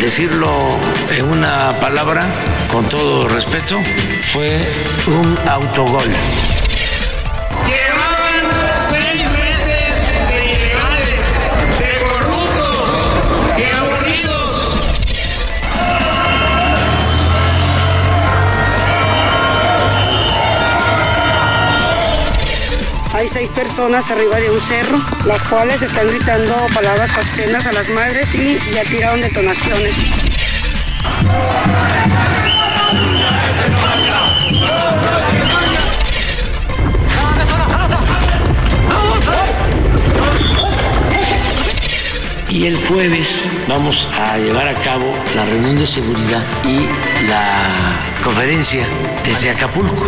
decirlo en una palabra, con todo respeto, fue un autogol. Hay seis personas arriba de un cerro, las cuales están gritando palabras obscenas a las madres y ya tiraron detonaciones. Y el jueves vamos a llevar a cabo la reunión de seguridad y la conferencia desde Acapulco.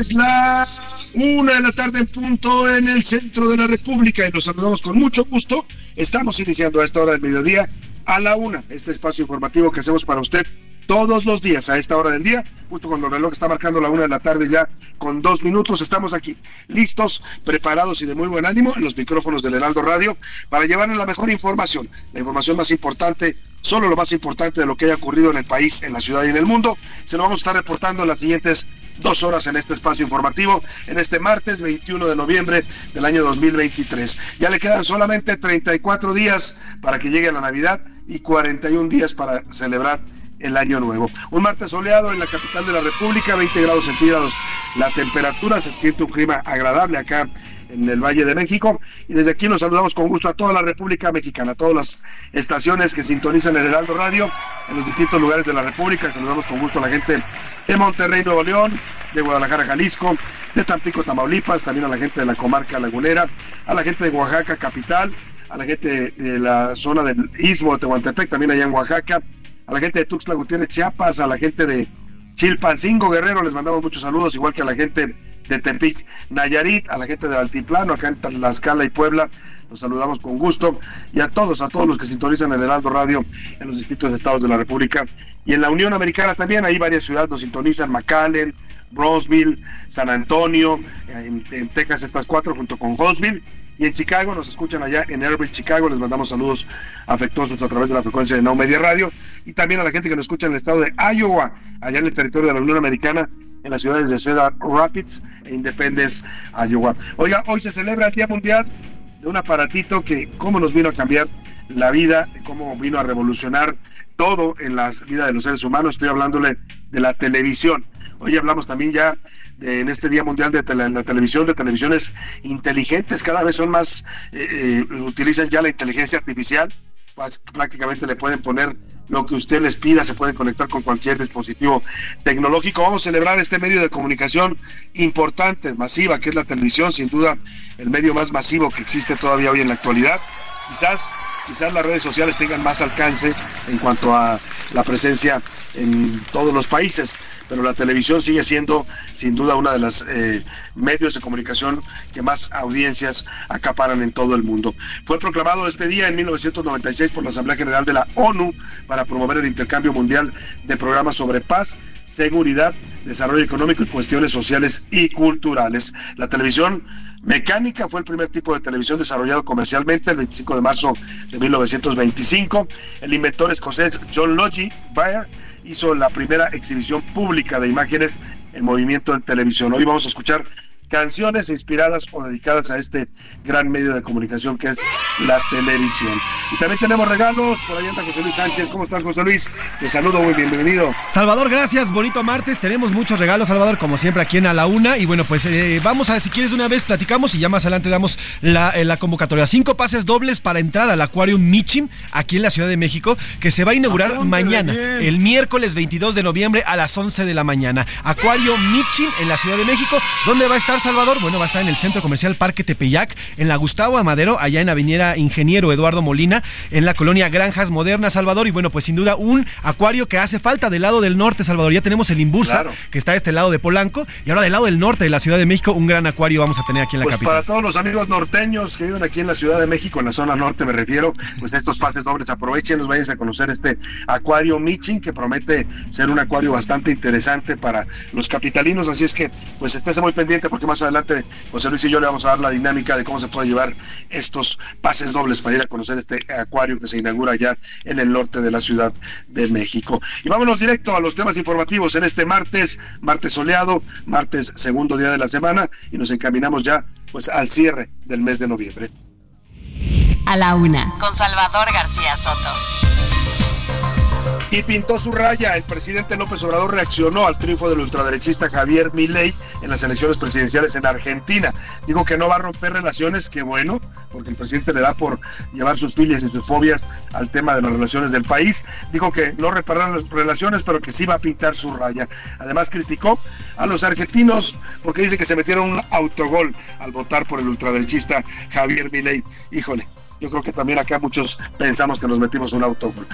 Es la una de la tarde en punto en el centro de la República y los saludamos con mucho gusto. Estamos iniciando a esta hora del mediodía a la una, este espacio informativo que hacemos para usted todos los días a esta hora del día, justo cuando el reloj está marcando la una de la tarde ya con dos minutos, estamos aquí listos, preparados y de muy buen ánimo en los micrófonos del Heraldo Radio para llevarles la mejor información, la información más importante, solo lo más importante de lo que haya ocurrido en el país, en la ciudad y en el mundo. Se lo vamos a estar reportando en las siguientes dos horas en este espacio informativo en este martes 21 de noviembre del año 2023. Ya le quedan solamente 34 días para que llegue la Navidad y 41 días para celebrar el año nuevo. Un martes soleado en la capital de la República, 20 grados centígrados la temperatura, se siente un clima agradable acá en el Valle de México. Y desde aquí los saludamos con gusto a toda la República Mexicana, a todas las estaciones que sintonizan el Heraldo Radio en los distintos lugares de la República. Saludamos con gusto a la gente de Monterrey, Nuevo León, de Guadalajara, Jalisco, de Tampico, Tamaulipas, también a la gente de la comarca lagunera, a la gente de Oaxaca, capital, a la gente de la zona del Istmo de Tehuantepec, también allá en Oaxaca, a la gente de Tuxtla Gutiérrez, Chiapas, a la gente de Chilpancingo, Guerrero, les mandamos muchos saludos, igual que a la gente de Tepic, Nayarit, a la gente de Altiplano, acá en Tlaxcala y Puebla, los saludamos con gusto, y a todos, a todos los que sintonizan el Heraldo Radio en los distintos estados de la República, y en la Unión Americana también, hay varias ciudades nos sintonizan, McAllen, Brownsville, San Antonio, en, en Texas estas cuatro, junto con Huntsville, y en Chicago nos escuchan allá en Airbridge, Chicago. Les mandamos saludos afectuosos a través de la frecuencia de Now Media Radio. Y también a la gente que nos escucha en el estado de Iowa, allá en el territorio de la Unión Americana, en las ciudades de Cedar Rapids e Independence, Iowa. Oiga, hoy se celebra el Día Mundial de un aparatito que cómo nos vino a cambiar la vida, cómo vino a revolucionar todo en la vida de los seres humanos. Estoy hablándole de la televisión. Hoy hablamos también ya de, en este Día Mundial de la televisión, de televisiones inteligentes, cada vez son más, eh, eh, utilizan ya la inteligencia artificial, pues, prácticamente le pueden poner lo que usted les pida, se pueden conectar con cualquier dispositivo tecnológico. Vamos a celebrar este medio de comunicación importante, masiva, que es la televisión, sin duda el medio más masivo que existe todavía hoy en la actualidad. Quizás quizás las redes sociales tengan más alcance en cuanto a la presencia en todos los países, pero la televisión sigue siendo sin duda una de las eh, medios de comunicación que más audiencias acaparan en todo el mundo. Fue proclamado este día en 1996 por la Asamblea General de la ONU para promover el intercambio mundial de programas sobre paz, seguridad, desarrollo económico y cuestiones sociales y culturales. La televisión mecánica fue el primer tipo de televisión desarrollado comercialmente el 25 de marzo de 1925. El inventor escocés John Logie Baird hizo la primera exhibición pública de imágenes en movimiento en televisión. Hoy vamos a escuchar canciones inspiradas o dedicadas a este gran medio de comunicación que es la televisión. Y también tenemos regalos, por ahí anda José Luis Sánchez. ¿Cómo estás, José Luis? Te saludo, muy bienvenido. Salvador, gracias, bonito martes. Tenemos muchos regalos, Salvador, como siempre aquí en A la Una. Y bueno, pues eh, vamos a, si quieres, una vez platicamos y ya más adelante damos la, eh, la convocatoria. Cinco pases dobles para entrar al Aquarium Michim aquí en la Ciudad de México, que se va a inaugurar mañana, el miércoles 22 de noviembre a las 11 de la mañana. Acuario Michim en la Ciudad de México, donde va a estar Salvador? Bueno, va a estar en el Centro Comercial Parque Tepeyac, en la Gustavo Amadero, allá en Avenida Ingeniero Eduardo Molina, en la colonia Granjas Modernas, Salvador. Y bueno, pues sin duda un acuario que hace falta del lado del norte, Salvador. Ya tenemos el Imbursa, Claro. que está a este lado de Polanco, y ahora del lado del norte de la Ciudad de México, un gran acuario vamos a tener aquí en la Pues capital. para todos los amigos norteños que viven aquí en la Ciudad de México, en la zona norte me refiero, pues estos pases dobles aprovechen, los vayan a conocer este acuario Michin que promete ser un acuario bastante interesante para los capitalinos, así es que pues estése muy pendiente porque más adelante José Luis y yo le vamos a dar la dinámica de cómo se puede llevar estos pases dobles para ir a conocer este acuario que se inaugura ya en el norte de la Ciudad de México. Y vámonos directo a los temas informativos en este martes, martes soleado, martes segundo día de la semana y nos encaminamos ya pues al cierre del mes de noviembre. A la Una, con Salvador García Soto. Y pintó su raya. El presidente López Obrador reaccionó al triunfo del ultraderechista Javier Milei en las elecciones presidenciales en Argentina. Dijo que no va a romper relaciones, que bueno, porque el presidente le da por llevar sus filias y sus fobias al tema de las relaciones del país. Dijo que no repararán las relaciones, pero que sí va a pintar su raya. Además criticó a los argentinos porque dice que se metieron un autogol al votar por el ultraderechista Javier Milei. Híjole, yo creo que también acá muchos pensamos que nos metimos un autogol.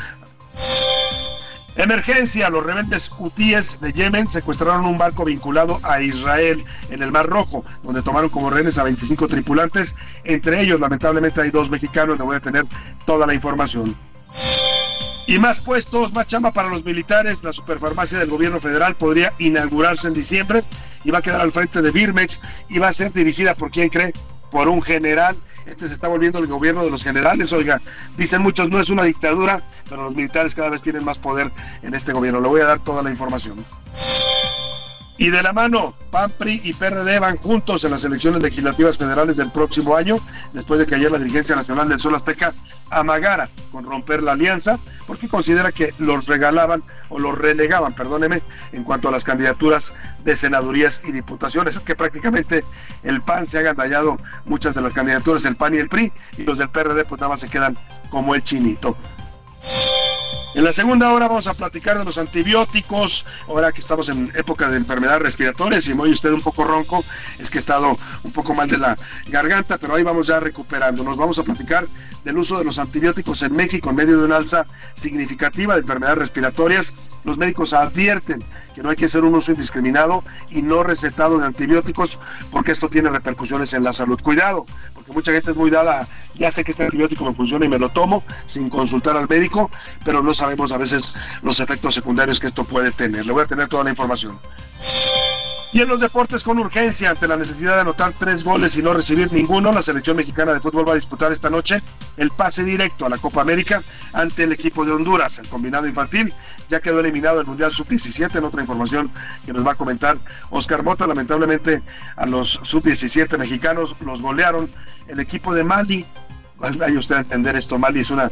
Emergencia, los rebeldes hutíes de Yemen secuestraron un barco vinculado a Israel en el Mar Rojo, donde tomaron como rehenes a 25 tripulantes. Entre ellos, lamentablemente, hay dos mexicanos. Le voy a tener toda la información. Y más puestos, más chamba para los militares. La superfarmacia del gobierno federal podría inaugurarse en diciembre y va a quedar al frente de Birmex y va a ser dirigida por quién cree, por un general. Este se está volviendo el gobierno de los generales. Oiga, dicen muchos, no es una dictadura, pero los militares cada vez tienen más poder en este gobierno. Le voy a dar toda la información. Y de la mano, PAN, PRI y PRD van juntos en las elecciones legislativas federales del próximo año, después de que ayer la dirigencia nacional del Sol Azteca amagara con romper la alianza, porque considera que los regalaban o los relegaban, perdóneme, en cuanto a las candidaturas de senadurías y diputaciones. Es que prácticamente el PAN se ha agandallado muchas de las candidaturas, el PAN y el PRI, y los del PRD pues nada más se quedan como el chinito. En la segunda hora vamos a platicar de los antibióticos, ahora que estamos en época de enfermedades respiratorias y me oye usted un poco ronco, es que he estado un poco mal de la garganta, pero ahí vamos ya recuperando. Nos vamos a platicar del uso de los antibióticos en México en medio de una alza significativa de enfermedades respiratorias. Los médicos advierten que no hay que hacer un uso indiscriminado y no recetado de antibióticos porque esto tiene repercusiones en la salud. Cuidado, porque mucha gente es muy dada, ya sé que este antibiótico me funciona y me lo tomo sin consultar al médico, pero no sabemos a veces los efectos secundarios que esto puede tener. Le voy a tener toda la información. Y en los deportes con urgencia, ante la necesidad de anotar tres goles y no recibir ninguno, la selección mexicana de fútbol va a disputar esta noche el pase directo a la Copa América ante el equipo de Honduras. El combinado infantil ya quedó eliminado del Mundial Sub-17. En otra información que nos va a comentar Oscar Mota, lamentablemente a los Sub-17 mexicanos los golearon el equipo de Mali. Vaya usted a entender esto, Mali es una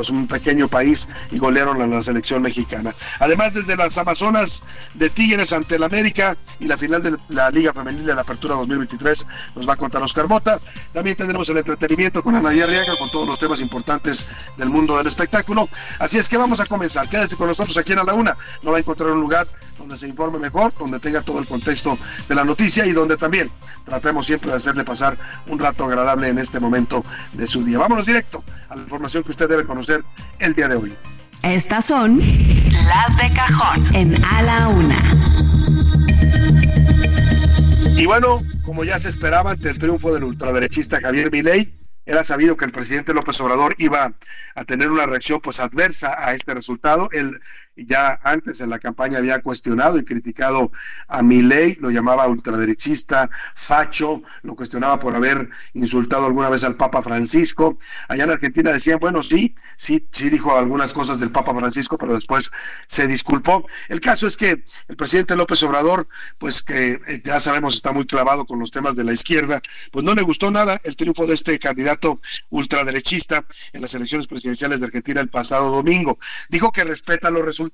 pues un pequeño país y golearon a la selección mexicana. Además, desde las Amazonas de Tigres ante el América y la final de la Liga Femenil de la Apertura 2023 nos va a contar Oscar Mota. También tendremos el entretenimiento con Ana Arriaga con todos los temas importantes del mundo del espectáculo. Así es que vamos a comenzar. Quédese con nosotros aquí en A la Una. No va a encontrar un lugar donde se informe mejor, donde tenga todo el contexto de la noticia y donde también tratemos siempre de hacerle pasar un rato agradable en este momento de su día. Vámonos directo a la información que usted debe conocer el día de hoy. Estas son las de cajón en A la Una. Y bueno, como ya se esperaba ante el triunfo del ultraderechista Javier Milei, era sabido que el presidente López Obrador iba a tener una reacción pues adversa a este resultado. Él ya antes en la campaña había cuestionado y criticado a Milei, lo llamaba ultraderechista, facho, lo cuestionaba por haber insultado alguna vez al Papa Francisco. Allá en Argentina decían, bueno, sí, sí, sí dijo algunas cosas del Papa Francisco, pero después se disculpó. El caso es que el presidente López Obrador, pues que eh, ya sabemos está muy clavado con los temas de la izquierda, pues no le gustó nada el triunfo de este candidato ultraderechista en las elecciones presidenciales de Argentina el pasado domingo. Dijo que respeta los resultados.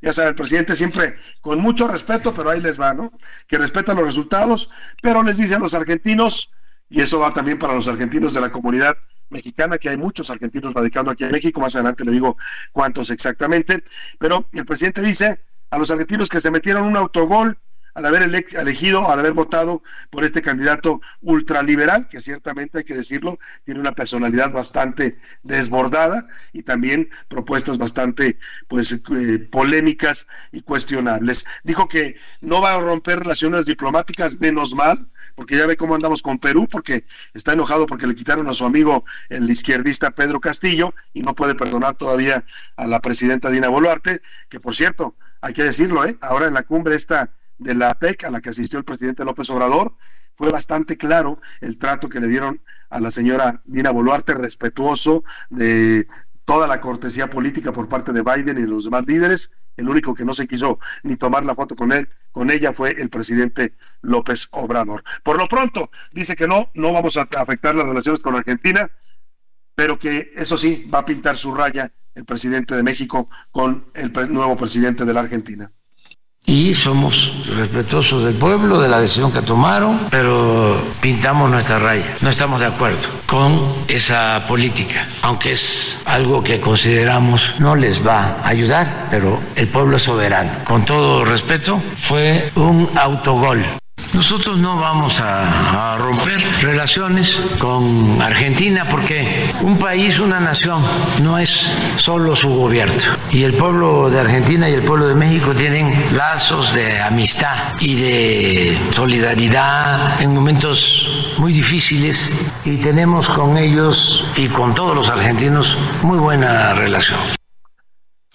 Ya sabe, el presidente siempre con mucho respeto, pero ahí les va, ¿no? Que respeta los resultados, pero les dice a los argentinos, y eso va también para los argentinos de la comunidad mexicana, que hay muchos argentinos radicando aquí en México, más adelante le digo cuántos exactamente, pero el presidente dice a los argentinos que se metieron un autogol al haber elegido, al haber votado por este candidato ultraliberal, que ciertamente hay que decirlo, tiene una personalidad bastante desbordada y también propuestas bastante pues eh, polémicas y cuestionables. Dijo que no va a romper relaciones diplomáticas, menos mal, porque ya ve cómo andamos con Perú, porque está enojado porque le quitaron a su amigo el izquierdista Pedro Castillo y no puede perdonar todavía a la presidenta Dina Boluarte, que por cierto, hay que decirlo, ¿eh? ahora en la cumbre esta de la PEC a la que asistió el presidente López Obrador, fue bastante claro el trato que le dieron a la señora Dina Boluarte, respetuoso de toda la cortesía política por parte de Biden y los demás líderes. El único que no se quiso ni tomar la foto con él, con ella, fue el presidente López Obrador. Por lo pronto, dice que no, no vamos a afectar las relaciones con Argentina, pero que eso sí, va a pintar su raya el presidente de México con el nuevo presidente de la Argentina y somos respetuosos del pueblo, de la decisión que tomaron, pero pintamos nuestra raya. No estamos de acuerdo con esa política, aunque es algo que consideramos no les va a ayudar, pero el pueblo es soberano. Con todo respeto, fue un autogol. Nosotros no vamos a, romper relaciones con Argentina porque un país, una nación, no es solo su gobierno. Y el pueblo de Argentina y el pueblo de México tienen lazos de amistad y de solidaridad en momentos muy difíciles y tenemos con ellos y con todos los argentinos muy buena relación.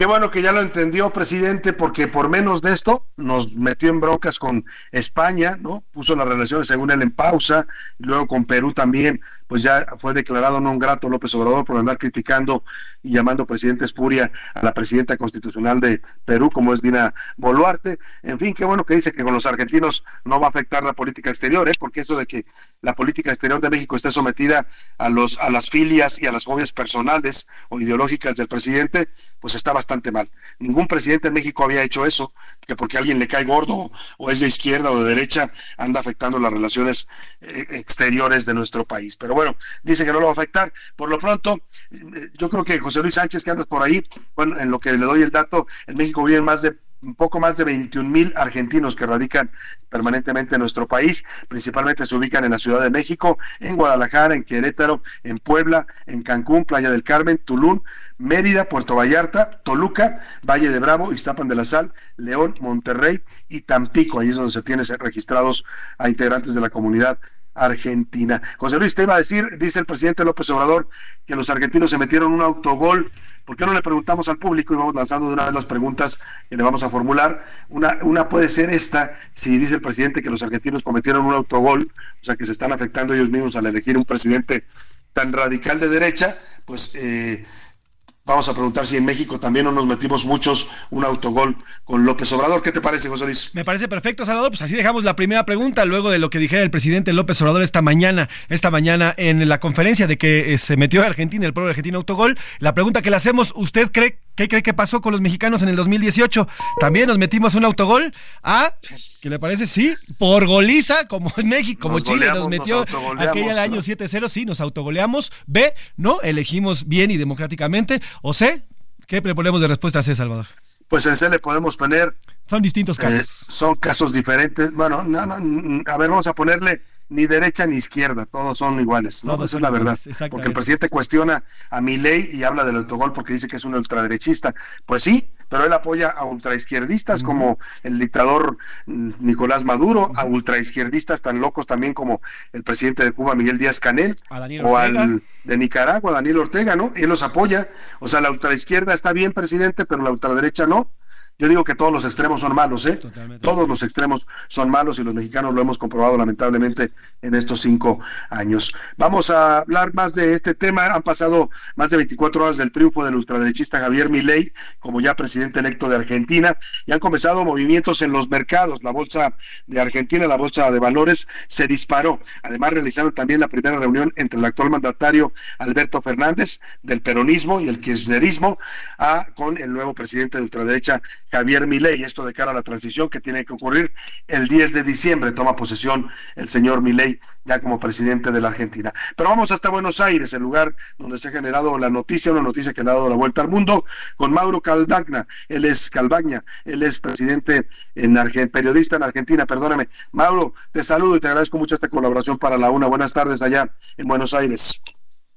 Qué bueno que ya lo entendió, presidente, porque por menos de esto nos metió en broncas con España, ¿no? Puso las relaciones, según él, en pausa, y luego con Perú también pues ya fue declarado no grato López Obrador por andar criticando y llamando presidente espuria a la presidenta constitucional de Perú, como es Dina Boluarte. En fin, qué bueno que dice que con los argentinos no va a afectar la política exterior, ¿eh? porque eso de que la política exterior de México esté sometida a, los, a las filias y a las fobias personales o ideológicas del presidente, pues está bastante mal. Ningún presidente de México había hecho eso, que porque alguien le cae gordo o es de izquierda o de derecha, anda afectando las relaciones eh, exteriores de nuestro país. Pero bueno, dice que no lo va a afectar. Por lo pronto, yo creo que José Luis Sánchez, que andas por ahí, bueno, en lo que le doy el dato, en México viven más de un poco más de 21 mil argentinos que radican permanentemente en nuestro país, principalmente se ubican en la Ciudad de México, en Guadalajara, en Querétaro, en Puebla, en Cancún, Playa del Carmen, Tulum, Mérida, Puerto Vallarta, Toluca, Valle de Bravo, Iztapan de la Sal, León, Monterrey y Tampico. Ahí es donde se tienen registrados a integrantes de la comunidad Argentina. José Luis, te iba a decir, dice el presidente López Obrador, que los argentinos se metieron un autogol. ¿Por qué no le preguntamos al público y vamos lanzando de una vez las preguntas que le vamos a formular? Una, una puede ser esta, si dice el presidente que los argentinos cometieron un autogol, o sea que se están afectando ellos mismos al elegir un presidente tan radical de derecha, pues eh, Vamos a preguntar si en México también no nos metimos muchos un autogol con López Obrador. ¿Qué te parece, José Luis? Me parece perfecto, Salvador. Pues así dejamos la primera pregunta luego de lo que dijera el presidente López Obrador esta mañana, esta mañana en la conferencia de que eh, se metió a Argentina, el pueblo argentino autogol. La pregunta que le hacemos, ¿usted cree qué cree que pasó con los mexicanos en el 2018? ¿También nos metimos un autogol? A ¿Qué le parece? Sí, por goliza, como en México, como Chile nos metió aquel año 7-0, sí, nos autogoleamos. B, no, elegimos bien y democráticamente. O C, ¿qué le ponemos de respuesta a C, Salvador? Pues en C le podemos poner son distintos casos. Eh, son casos diferentes. Bueno, no, no, a ver, vamos a ponerle ni derecha ni izquierda, todos son iguales. ¿no? Esa es la verdad. Porque el presidente cuestiona a mi ley y habla del autogol porque dice que es un ultraderechista. Pues sí, pero él apoya a ultraizquierdistas como el dictador mm, Nicolás Maduro, a ultraizquierdistas tan locos también como el presidente de Cuba, Miguel Díaz Canel, o al de Nicaragua, Daniel Ortega, ¿no? Él los apoya. O sea, la ultraizquierda está bien, presidente, pero la ultraderecha no. Yo digo que todos los extremos son malos, ¿eh? Todos los extremos son malos y los mexicanos lo hemos comprobado lamentablemente en estos cinco años. Vamos a hablar más de este tema. Han pasado más de 24 horas del triunfo del ultraderechista Javier Milei como ya presidente electo de Argentina y han comenzado movimientos en los mercados. La bolsa de Argentina, la bolsa de valores, se disparó. Además, realizaron también la primera reunión entre el actual mandatario Alberto Fernández del peronismo y el kirchnerismo a, con el nuevo presidente de ultraderecha Javier Milei, esto de cara a la transición que tiene que ocurrir el 10 de diciembre, toma posesión el señor Milei ya como presidente de la Argentina. Pero vamos hasta Buenos Aires, el lugar donde se ha generado la noticia, una noticia que le ha dado la vuelta al mundo, con Mauro Calvagna, él es Calvagna, él es presidente en Argentina, periodista en Argentina, perdóname. Mauro, te saludo y te agradezco mucho esta colaboración para la una. Buenas tardes allá en Buenos Aires.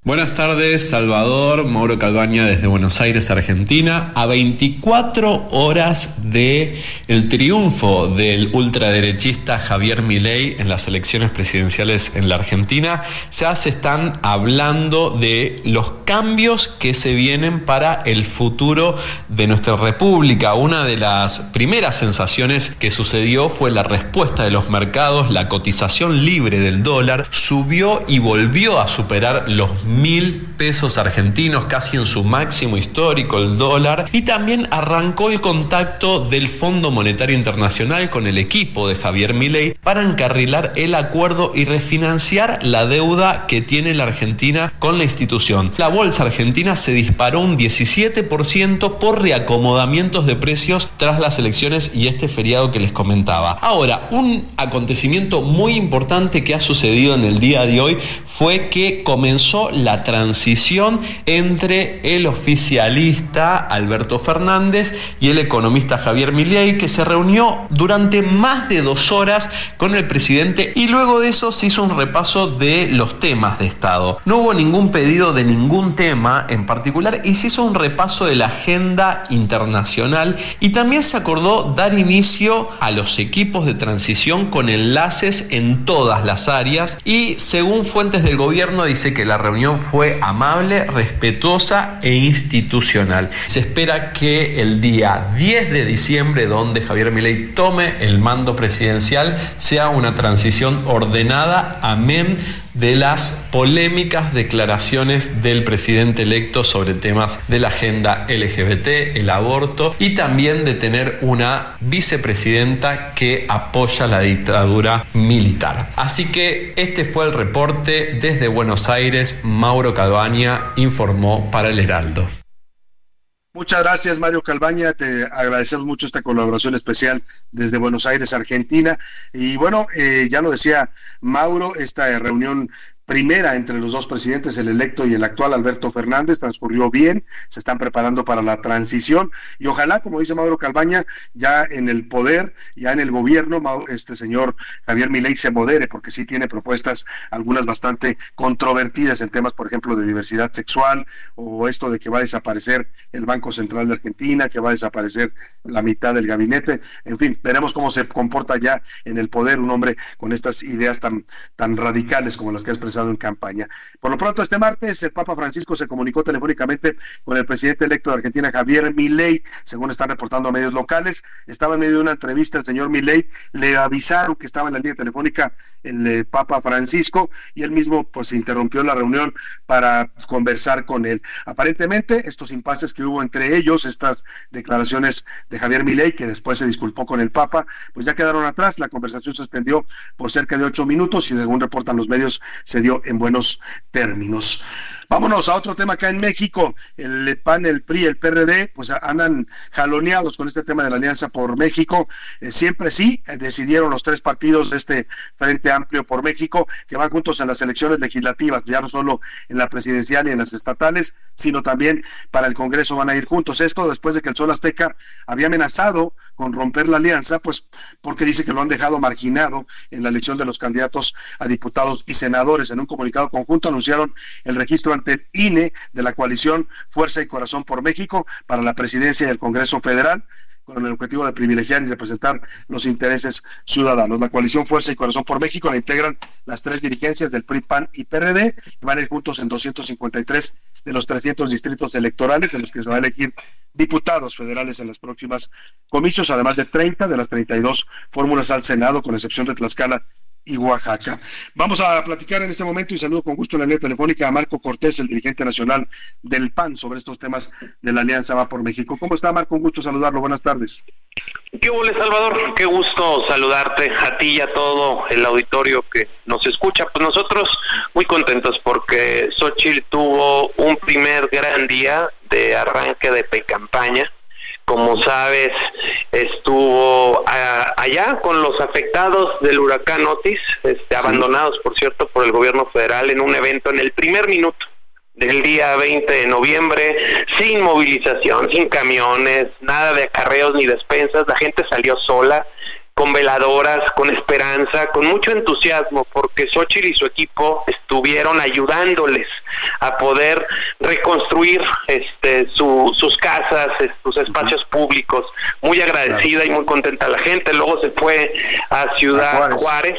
Buenas tardes, Salvador, Mauro Calvaña desde Buenos Aires, Argentina. A 24 horas de triunfo del ultraderechista Javier Milei en las elecciones presidenciales en la Argentina, ya se están hablando de los cambios que se vienen para el futuro de nuestra república. Una de las primeras sensaciones que sucedió fue la respuesta de los mercados, la cotización libre del dólar subió y volvió a superar los mil pesos argentinos, casi en su máximo histórico el dólar, y también arrancó el contacto del Fondo Monetario Internacional con el equipo de Javier Milei para encarrilar el acuerdo y refinanciar la deuda que tiene la Argentina con la institución. La bolsa argentina se disparó un 17% por reacomodamientos de precios tras las elecciones y este feriado que les comentaba. Ahora, un acontecimiento muy importante que ha sucedido en el día de hoy fue que comenzó transición entre el oficialista Alberto Fernández y el economista Javier Milei, que se reunió durante más de dos horas con el presidente y luego de eso se hizo un repaso de los temas de Estado. No hubo ningún pedido de ningún tema en particular y se hizo un repaso de la agenda internacional y también se acordó dar inicio a los equipos de transición con enlaces en todas las áreas y según fuentes del gobierno dice que la reunión fue amable, respetuosa e institucional. Se espera que el día 10 de diciembre, donde Javier Milei tome el mando presidencial, sea una transición ordenada, amén de las polémicas declaraciones del presidente electo sobre temas de la agenda LGBT, el aborto y también de tener una vicepresidenta que apoya la dictadura militar. Así que este fue el reporte desde Buenos Aires. Mauro Calvaña informó para el Heraldo. Muchas gracias, Mario Calvaña. Te agradecemos mucho esta colaboración especial desde Buenos Aires, Argentina. Y bueno, eh, ya lo decía Mauro, esta reunión primera entre los dos presidentes, el electo y el actual Alberto Fernández, transcurrió bien, se están preparando para la transición. Y ojalá, como dice Mauro Calvaña, ya en el poder, ya en el gobierno, este señor Javier Milei se modere, porque sí tiene propuestas, algunas bastante controvertidas en temas, por ejemplo, de diversidad sexual o esto de que va a desaparecer el Banco Central de Argentina, que va a desaparecer la mitad del gabinete, en fin, veremos cómo se comporta ya en el poder un hombre con estas ideas tan, tan radicales como las que ha en campaña. Por lo pronto, este martes, el Papa Francisco se comunicó telefónicamente con el presidente electo de Argentina, Javier Milei, según están reportando medios locales. Estaba en medio de una entrevista el señor Milei, le avisaron que estaba en la línea telefónica el eh, Papa Francisco y él mismo pues interrumpió la reunión para conversar con él. Aparentemente, estos impases que hubo entre ellos, estas declaraciones de Javier Milei, que después se disculpó con el Papa, pues ya quedaron atrás. La conversación se extendió por cerca de ocho minutos y según reportan los medios, se en buenos términos. Vámonos a otro tema acá en México. El PAN, el PRI, el PRD, pues andan jaloneados con este tema de la Alianza por México. Eh, siempre sí, eh, decidieron los tres partidos de este Frente Amplio por México que van juntos en las elecciones legislativas, ya no solo en la presidencial y en las estatales, sino también para el Congreso van a ir juntos. Esto después de que el Sol Azteca había amenazado con romper la alianza, pues porque dice que lo han dejado marginado en la elección de los candidatos a diputados y senadores. En un comunicado conjunto anunciaron el registro ante el INE de la coalición Fuerza y Corazón por México para la presidencia del Congreso Federal con el objetivo de privilegiar y representar los intereses ciudadanos. La coalición Fuerza y Corazón por México la integran las tres dirigencias del PRI, PAN y PRD, y van a ir juntos en 253 de los 300 distritos electorales en los que se va a elegir diputados federales en las próximas comicios, además de 30 de las 32 fórmulas al Senado, con excepción de Tlaxcala y Oaxaca. Vamos a platicar en este momento y saludo con gusto la línea telefónica a Marco Cortés, el dirigente nacional del PAN, sobre estos temas de la Alianza Va por México. ¿Cómo está, Marco? Un gusto saludarlo. Buenas tardes. ¿Qué hubo, Salvador? Qué gusto saludarte a ti y a todo el auditorio que nos escucha. Pues nosotros muy contentos porque Xochitl tuvo un primer gran día de arranque de pre-campaña como sabes, estuvo allá con los afectados del huracán Otis, este, abandonados, por cierto, por el gobierno federal en un evento en el primer minuto del día 20 de noviembre, sin movilización, sin camiones, nada de acarreos ni despensas, la gente salió sola, con veladoras, con esperanza, con mucho entusiasmo, porque Xochitl y su equipo estuvieron ayudándoles a poder reconstruir este, sus casas, sus espacios públicos. Muy agradecida y muy contenta la gente. Luego se fue a Ciudad Juárez,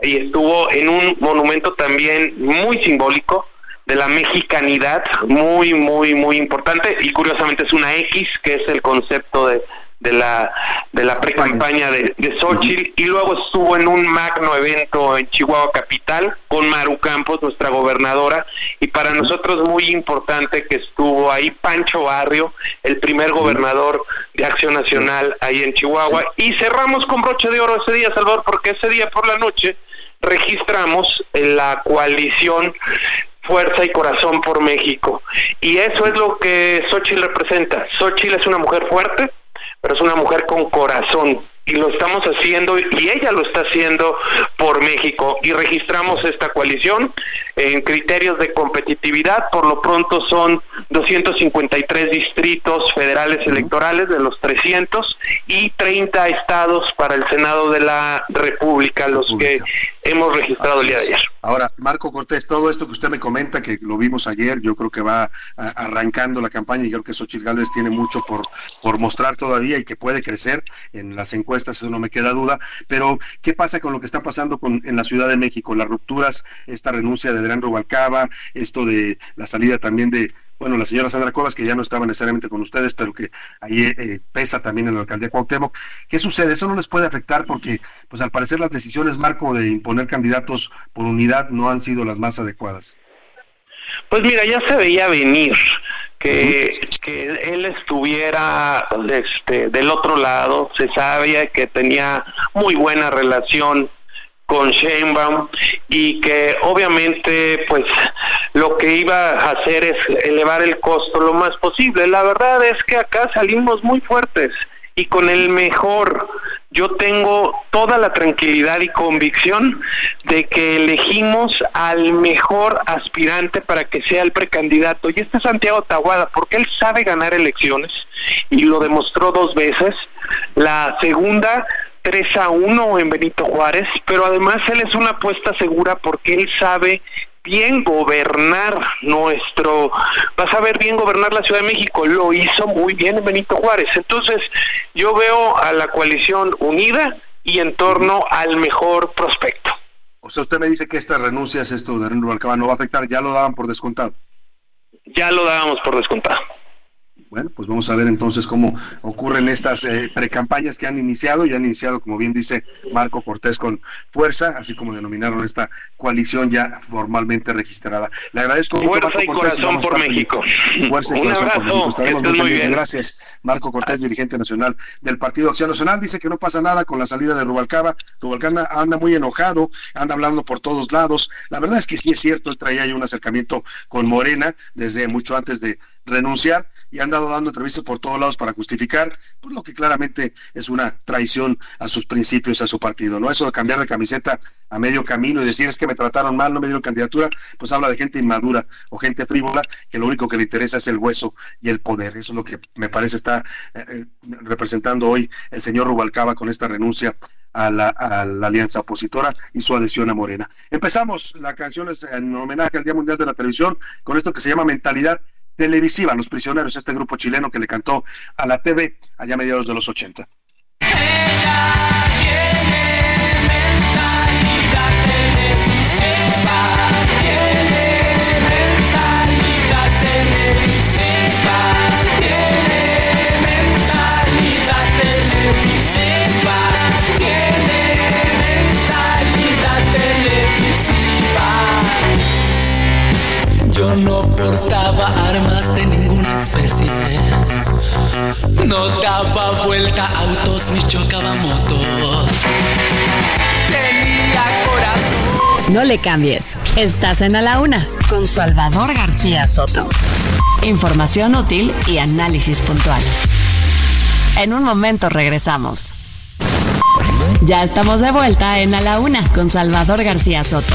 y estuvo en un monumento también muy simbólico de la mexicanidad, muy, muy, muy importante. Y curiosamente es una X, que es el concepto de de la de la pre-campaña de, de Xochitl y luego estuvo en un magno evento en Chihuahua Capital con Maru Campos, nuestra gobernadora, y para nosotros muy importante que estuvo ahí Pancho Barrio, el primer gobernador de Acción Nacional ahí en Chihuahua, y cerramos con broche de oro ese día, Salvador, porque ese día por la noche registramos en la coalición Fuerza y Corazón por México. Y eso es lo que Xochitl representa. Xochitl es una mujer fuerte, pero es una mujer con corazón y lo estamos haciendo y ella lo está haciendo por México y registramos esta coalición en criterios de competitividad por lo pronto son 253 distritos federales electorales de los 300 y 30 estados para el Senado de la República los que hemos registrado el día de ayer. Ahora, Marco Cortés, todo esto que usted me comenta, que lo vimos ayer, yo creo que va arrancando la campaña y yo creo que Xochitl Gálvez tiene mucho por, por mostrar todavía y que puede crecer en las encuestas, eso no me queda duda, pero ¿qué pasa con lo que está pasando con, en la Ciudad de México? Las rupturas, esta renuncia de Adrián Rubalcaba, esto de la salida también de bueno, la señora Sandra Cuevas, que ya no estaba necesariamente con ustedes, pero que ahí eh, pesa también en la alcaldía Cuauhtémoc. ¿Qué sucede? Eso no les puede afectar porque, pues al parecer las decisiones, Marco, de imponer candidatos por unidad no han sido las más adecuadas. Pues mira, ya se veía venir que, que él estuviera este, del otro lado, se sabía que tenía muy buena relación con Sheinbaum y que obviamente pues lo que iba a hacer es elevar el costo lo más posible. La verdad es que acá salimos muy fuertes y con el mejor. Yo tengo toda la tranquilidad y convicción de que elegimos al mejor aspirante para que sea el precandidato. Y este es Santiago Tahuada, porque él sabe ganar elecciones y lo demostró dos veces. La segunda 3 a 1 en Benito Juárez, pero además él es una apuesta segura porque él sabe bien gobernar nuestro, vas a ver bien gobernar la Ciudad de México, lo hizo muy bien en Benito Juárez. Entonces, yo veo a la coalición unida y en torno al mejor prospecto. O sea, usted me dice que estas renuncias, esto de René Rubalcaba, no va a afectar, ya lo daban por descontado. Ya lo dábamos por descontado. Bueno, pues vamos a ver entonces cómo ocurren estas eh, precampañas que han iniciado y han iniciado, como bien dice Marco Cortés, con fuerza, así como denominaron esta coalición ya formalmente registrada. Le agradezco mucho, Marco y Cortés. Corazón por México. Fuerza y Un corazón por México. abrazo, Estaremos muy bien. Gracias, Marco Cortés, dirigente nacional del Partido Acción Nacional. Dice que no pasa nada con la salida de Rubalcaba. Rubalcaba anda muy enojado, anda hablando por todos lados. La verdad es que sí es cierto, él traía ahí un acercamiento con Morena desde mucho antes de renunciar y han dado dando entrevistas por todos lados para justificar pues, lo que claramente es una traición a sus principios, a su partido. No eso de cambiar de camiseta a medio camino y decir es que me trataron mal, no me dieron candidatura, pues habla de gente inmadura o gente frívola que lo único que le interesa es el hueso y el poder. Eso es lo que me parece está eh, eh, representando hoy el señor Rubalcaba con esta renuncia a la, a la alianza opositora y su adhesión a Morena. Empezamos, la canción en homenaje al Día Mundial de la Televisión con esto que se llama Mentalidad Televisiva, Los Prisioneros, este grupo chileno que le cantó a la TV allá a mediados de los 80. No portaba armas de ninguna especie. No daba vuelta autos ni chocaba motos. Tenía corazón. No le cambies. Estás en A la Una con Salvador García Soto. Información útil y análisis puntual. En un momento regresamos. Ya estamos de vuelta en A la Una con Salvador García Soto.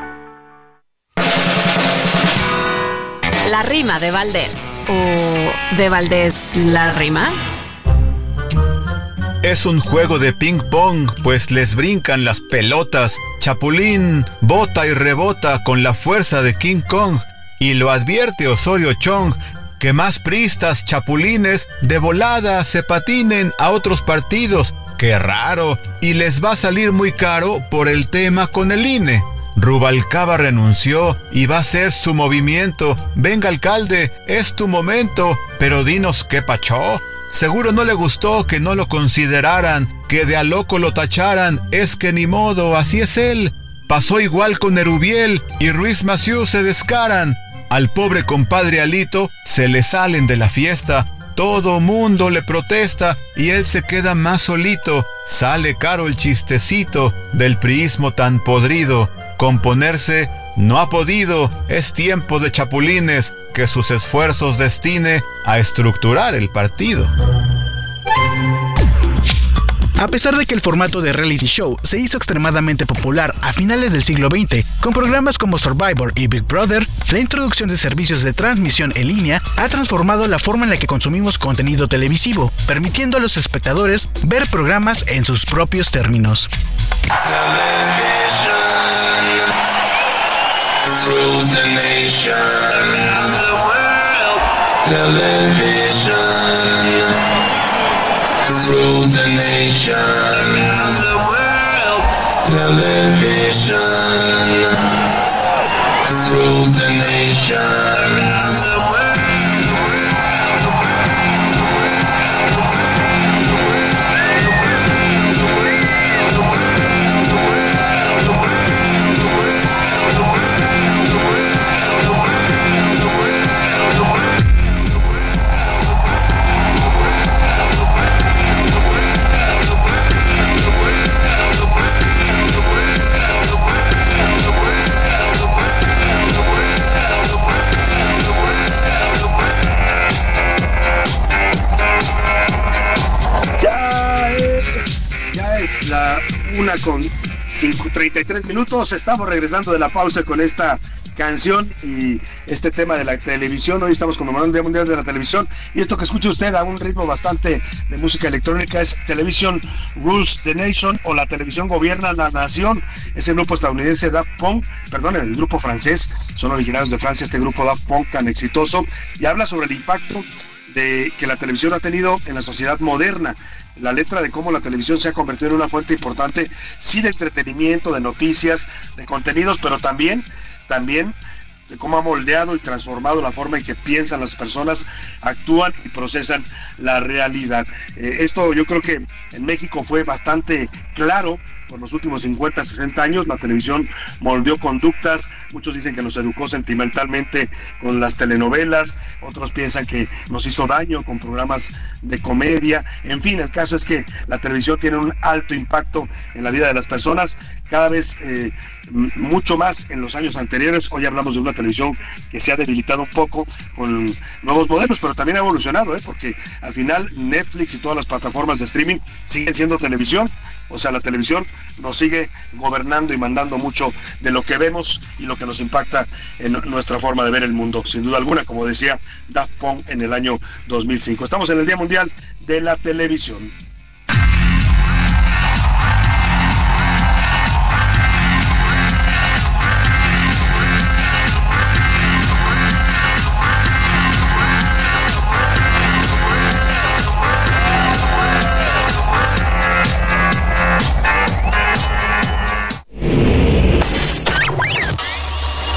La rima de Valdés. ¿O de Valdés la rima? Es un juego de ping pong, pues les brincan las pelotas. Chapulín bota y rebota con la fuerza de King Kong. Y lo advierte Osorio Chong, que más pristas chapulines de volada se patinen a otros partidos. ¡Qué raro! Y les va a salir muy caro por el tema con el INE. Rubalcaba renunció y va a ser su movimiento. Venga, alcalde, es tu momento, pero dinos qué pachó. Seguro no le gustó que no lo consideraran, que de a loco lo tacharan, es que ni modo, así es él. Pasó igual con Erubiel y Ruiz Maciú se descaran. Al pobre compadre Alito se le salen de la fiesta. Todo mundo le protesta y él se queda más solito. Sale caro el chistecito del priismo tan podrido. Componerse no ha podido, es tiempo de chapulines que sus esfuerzos destine a estructurar el partido. A pesar de que el formato de reality show se hizo extremadamente popular a finales del siglo XX, con programas como Survivor y Big Brother, la introducción de servicios de transmisión en línea ha transformado la forma en la que consumimos contenido televisivo, permitiendo a los espectadores ver programas en sus propios términos. Rules the nation. The world. Television rules the nation. The world. Television rules the nation. Una con 33 minutos. Estamos regresando de la pausa con esta canción y este tema de la televisión. Hoy estamos conmemorando el Día Mundial de la Televisión y esto que escucha usted a un ritmo bastante de música electrónica es Television Rules the Nation o la televisión gobierna la nación. Es el grupo estadounidense Daft Punk, perdón, el grupo francés, son originarios de Francia, este grupo Daft Punk tan exitoso y habla sobre el impacto de que la televisión ha tenido en la sociedad moderna la letra de cómo la televisión se ha convertido en una fuente importante, sí de entretenimiento, de noticias, de contenidos, pero también, también de cómo ha moldeado y transformado la forma en que piensan las personas, actúan y procesan la realidad. Eh, esto yo creo que en México fue bastante claro por los últimos 50, 60 años. La televisión moldeó conductas, muchos dicen que nos educó sentimentalmente con las telenovelas, otros piensan que nos hizo daño con programas de comedia. En fin, el caso es que la televisión tiene un alto impacto en la vida de las personas, cada vez eh, mucho más en los años anteriores. Hoy hablamos de una televisión que se ha debilitado un poco con nuevos modelos, pero también ha evolucionado, ¿eh? porque al final Netflix y todas las plataformas de streaming siguen siendo televisión. O sea, la televisión nos sigue gobernando y mandando mucho de lo que vemos y lo que nos impacta en nuestra forma de ver el mundo. Sin duda alguna, como decía Daft Punk en el año 2005. Estamos en el Día Mundial de la Televisión.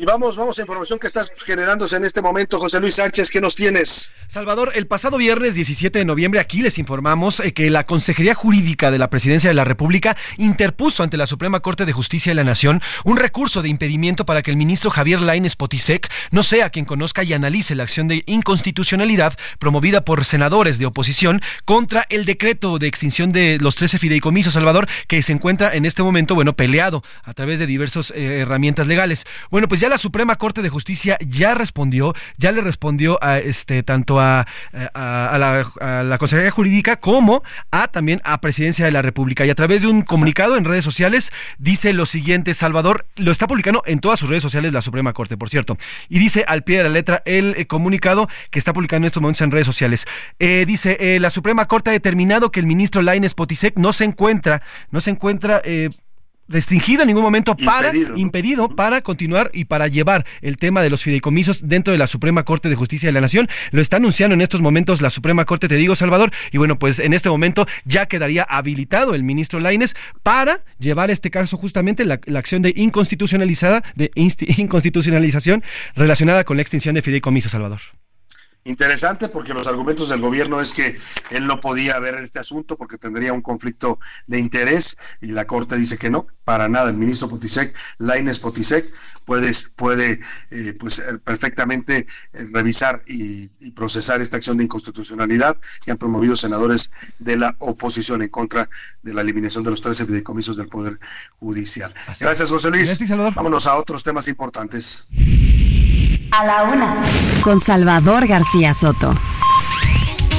Y vamos, vamos a información que está generándose en este momento. José Luis Sánchez, ¿qué nos tienes? Salvador, el pasado viernes 17 de noviembre aquí les informamos eh, que la Consejería Jurídica de la Presidencia de la República interpuso ante la Suprema Corte de Justicia de la Nación un recurso de impedimento para que el ministro Javier Lainez Potisek no sea quien conozca y analice la acción de inconstitucionalidad promovida por senadores de oposición contra el decreto de extinción de los 13 fideicomisos, Salvador, que se encuentra en este momento, bueno, peleado a través de diversas eh, herramientas legales. Bueno, pues ya la Suprema Corte de Justicia ya respondió, ya le respondió a este tanto a, la, Consejería Jurídica como a también a Presidencia de la República. Y a través de un comunicado en redes sociales dice lo siguiente, Salvador, lo está publicando en todas sus redes sociales la Suprema Corte, por cierto. Y dice al pie de la letra el eh, comunicado que está publicando en estos momentos en redes sociales. Eh, dice, eh, la Suprema Corte ha determinado que el ministro Laines Potisek no se encuentra, no se encuentra restringido en ningún momento para impedido para continuar y para llevar el tema de los fideicomisos dentro de la Suprema Corte de Justicia de la Nación. Lo está anunciando en estos momentos la Suprema Corte, te digo, Salvador, y bueno, pues en este momento ya quedaría habilitado el ministro Laines para llevar este caso justamente la, la acción de inconstitucionalizada de inconstitucionalización relacionada con la extinción de fideicomisos, Salvador. Interesante porque los argumentos del gobierno es que él no podía ver este asunto porque tendría un conflicto de interés y la Corte dice que no, para nada. El ministro Potisek, Laines Potisek, puede, puede eh, pues, eh, perfectamente eh, revisar y, procesar esta acción de inconstitucionalidad que han promovido senadores de la oposición en contra de la eliminación de los 13 fideicomisos del Poder Judicial. Gracias, José Luis. Vámonos a otros temas importantes. A la una. Con Salvador García Soto.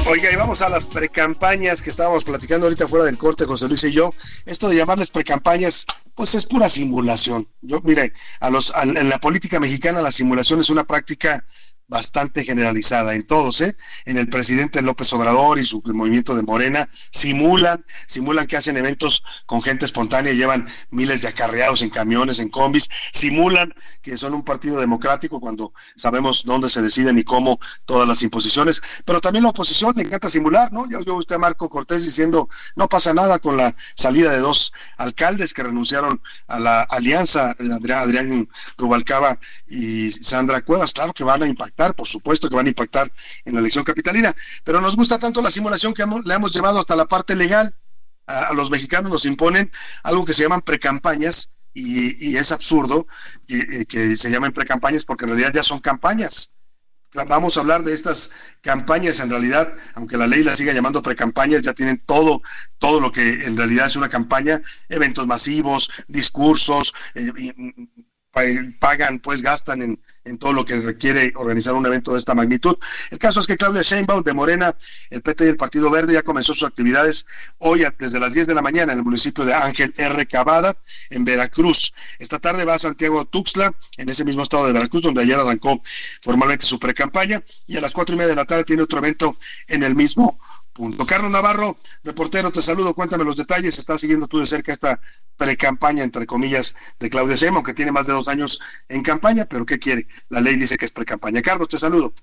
Oiga, y vamos a las precampañas que estábamos platicando ahorita fuera del corte, José Luis y yo. Esto de llamarles precampañas, pues es pura simulación. Yo, mire, a los, en la política mexicana la simulación es una práctica bastante generalizada en todos, ¿eh? En el presidente López Obrador y su movimiento de Morena simulan, simulan que hacen eventos con gente espontánea llevan miles de acarreados en camiones, en combis, simulan que son un partido democrático cuando sabemos dónde se deciden y cómo todas las imposiciones, pero también la oposición le encanta simular, ¿no? Ya oyó usted a Marco Cortés diciendo, no pasa nada con la salida de dos alcaldes que renunciaron a la alianza, Adrián Rubalcaba y Sandra Cuevas, claro que van a impactar por supuesto que van a impactar en la elección capitalina, pero nos gusta tanto la simulación que le hemos llevado hasta la parte legal. A, los mexicanos nos imponen algo que se llaman precampañas y, y es absurdo que, eh, se llamen precampañas porque en realidad ya son campañas vamos a hablar de estas campañas en realidad, aunque la ley la siga llamando precampañas, ya tienen todo, todo lo que en realidad es una campaña, eventos masivos, discursos, eh, pagan, pues gastan en, en todo lo que requiere organizar un evento de esta magnitud. El caso es que Claudia Sheinbaum de Morena, el PT y el Partido Verde ya comenzó sus actividades hoy desde las 10 de la mañana en el municipio de Ángel R. Cavada, en Veracruz. Esta tarde va a Santiago Tuxtla, en ese mismo estado de Veracruz, donde ayer arrancó formalmente su precampaña, y a las cuatro y media de la tarde tiene otro evento en el mismo Punto. Carlos Navarro, reportero, te saludo, cuéntame los detalles. Estás siguiendo tú de cerca esta pre-campaña, entre comillas, de Claudia Sheinbaum, que tiene más de dos años en campaña, pero ¿qué quiere? La ley dice que es pre-campaña. Carlos, te saludo.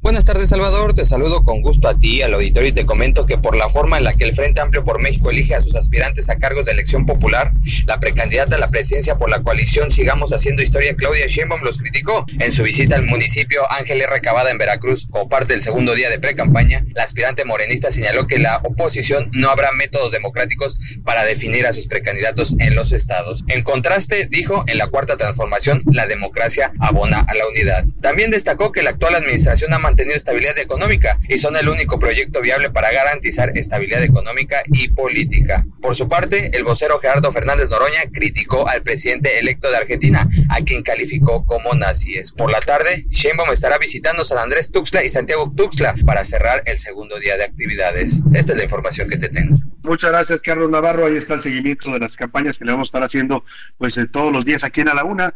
Buenas tardes, Salvador. Te saludo con gusto a ti, al auditorio, y te comento que por la forma en la que el Frente Amplio por México elige a sus aspirantes a cargos de elección popular, la precandidata a la presidencia por la coalición Sigamos Haciendo Historia, Claudia Sheinbaum, los criticó. En su visita al municipio Ángel R. Cavada en Veracruz, como parte del segundo día de pre-campaña, la aspirante morenista señaló que la oposición no habrá métodos democráticos para definir a sus precandidatos en los estados. En contraste, dijo, en la cuarta transformación, la democracia abona a la unidad. También destacó que la actual administración ha mantenido estabilidad económica y son el único proyecto viable para garantizar estabilidad económica y política. Por su parte, el vocero Gerardo Fernández Noroña criticó al presidente electo de Argentina, a quien calificó como nazis. Por la tarde, Sheinbaum estará visitando San Andrés Tuxtla y Santiago Tuxtla para cerrar el segundo día de actividades. Esta es la información que te tengo. Muchas gracias, Carlos Navarro. Ahí está el seguimiento de las campañas que le vamos a estar haciendo pues eh, todos los días aquí en A la Una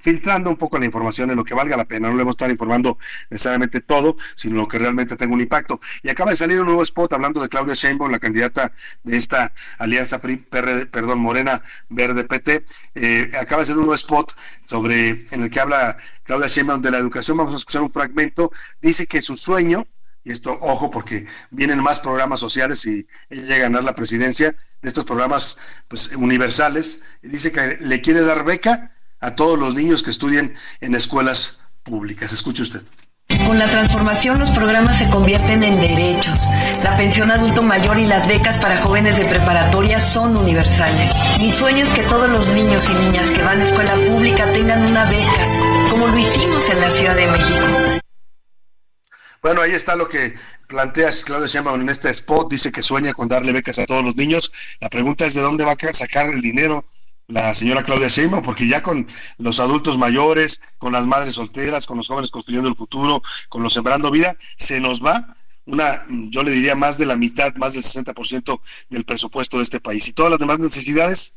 filtrando un poco la información en lo que valga la pena. No le vamos a estar informando necesariamente todo, sino lo que realmente tenga un impacto. Y acaba de salir un nuevo spot hablando de Claudia Sheinbaum, la candidata de esta alianza perdón, Morena Verde PT. Eh, acaba de salir un nuevo spot sobre en el que habla Claudia Sheinbaum de la educación. Vamos a escuchar un fragmento. Dice que su sueño y esto, ojo, porque vienen más programas sociales y ella llega a ganar la presidencia de estos programas pues, universales, dice que le quiere dar beca a todos los niños que estudien en escuelas públicas. Escuche usted. Con la transformación los programas se convierten en derechos. La pensión adulto mayor y las becas para jóvenes de preparatoria son universales. Mi sueño es que todos los niños y niñas que van a escuela pública tengan una beca, como lo hicimos en la Ciudad de México. Bueno, ahí está lo que plantea Claudia Sheinbaum en este spot. Dice que sueña con darle becas a todos los niños. La pregunta es de dónde va a sacar el dinero la señora Claudia Sheinbaum, porque ya con los adultos mayores, con las madres solteras, con los jóvenes construyendo el futuro, con los sembrando vida, se nos va una, yo le diría más de la mitad, más del 60% del presupuesto de este país. Y todas las demás necesidades,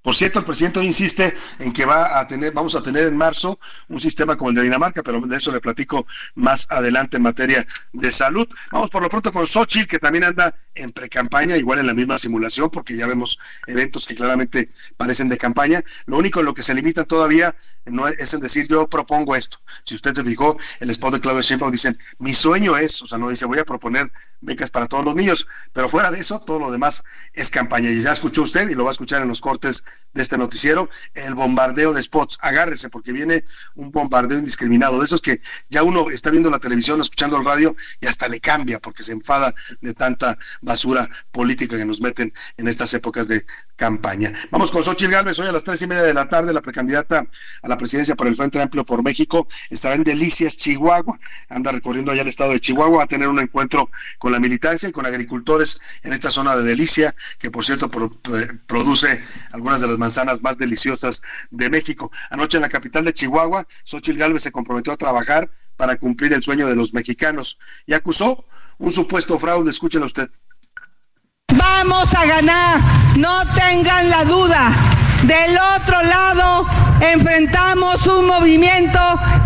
por cierto, el presidente insiste en que va a tener, vamos a tener en marzo un sistema como el de Dinamarca, pero de eso le platico más adelante en materia de salud. Vamos por lo pronto con Xochitl, que también anda en precampaña, igual en la misma simulación, porque ya vemos eventos que claramente parecen de campaña. Lo único en lo que se limita todavía no es en decir yo propongo esto. Si usted se fijó, el spot de Claudio Sheinbaum dicen mi sueño es, o sea, no dice voy a proponer becas para todos los niños, pero fuera de eso, todo lo demás es campaña. Y ya escuchó usted y lo va a escuchar en los cortes de este noticiero, el bombardeo de spots. Agárrese porque viene un bombardeo indiscriminado, de esos que ya uno está viendo la televisión, escuchando el radio y hasta le cambia porque se enfada de tanta basura política que nos meten en estas épocas de campaña. Vamos con Xochitl Gálvez, hoy a las tres y media de la tarde, la precandidata a la presidencia por el Frente Amplio por México estará en Delicias, Chihuahua, anda recorriendo allá el estado de Chihuahua, va a tener un encuentro con la militancia y con agricultores en esta zona de Delicia, que por cierto produce algunas de las manzanas más deliciosas de México. Anoche en la capital de Chihuahua, Xochitl Gálvez se comprometió a trabajar para cumplir el sueño de los mexicanos y acusó un supuesto fraude. Escúchelo usted. Vamos a ganar, no tengan la duda. Del otro lado enfrentamos un movimiento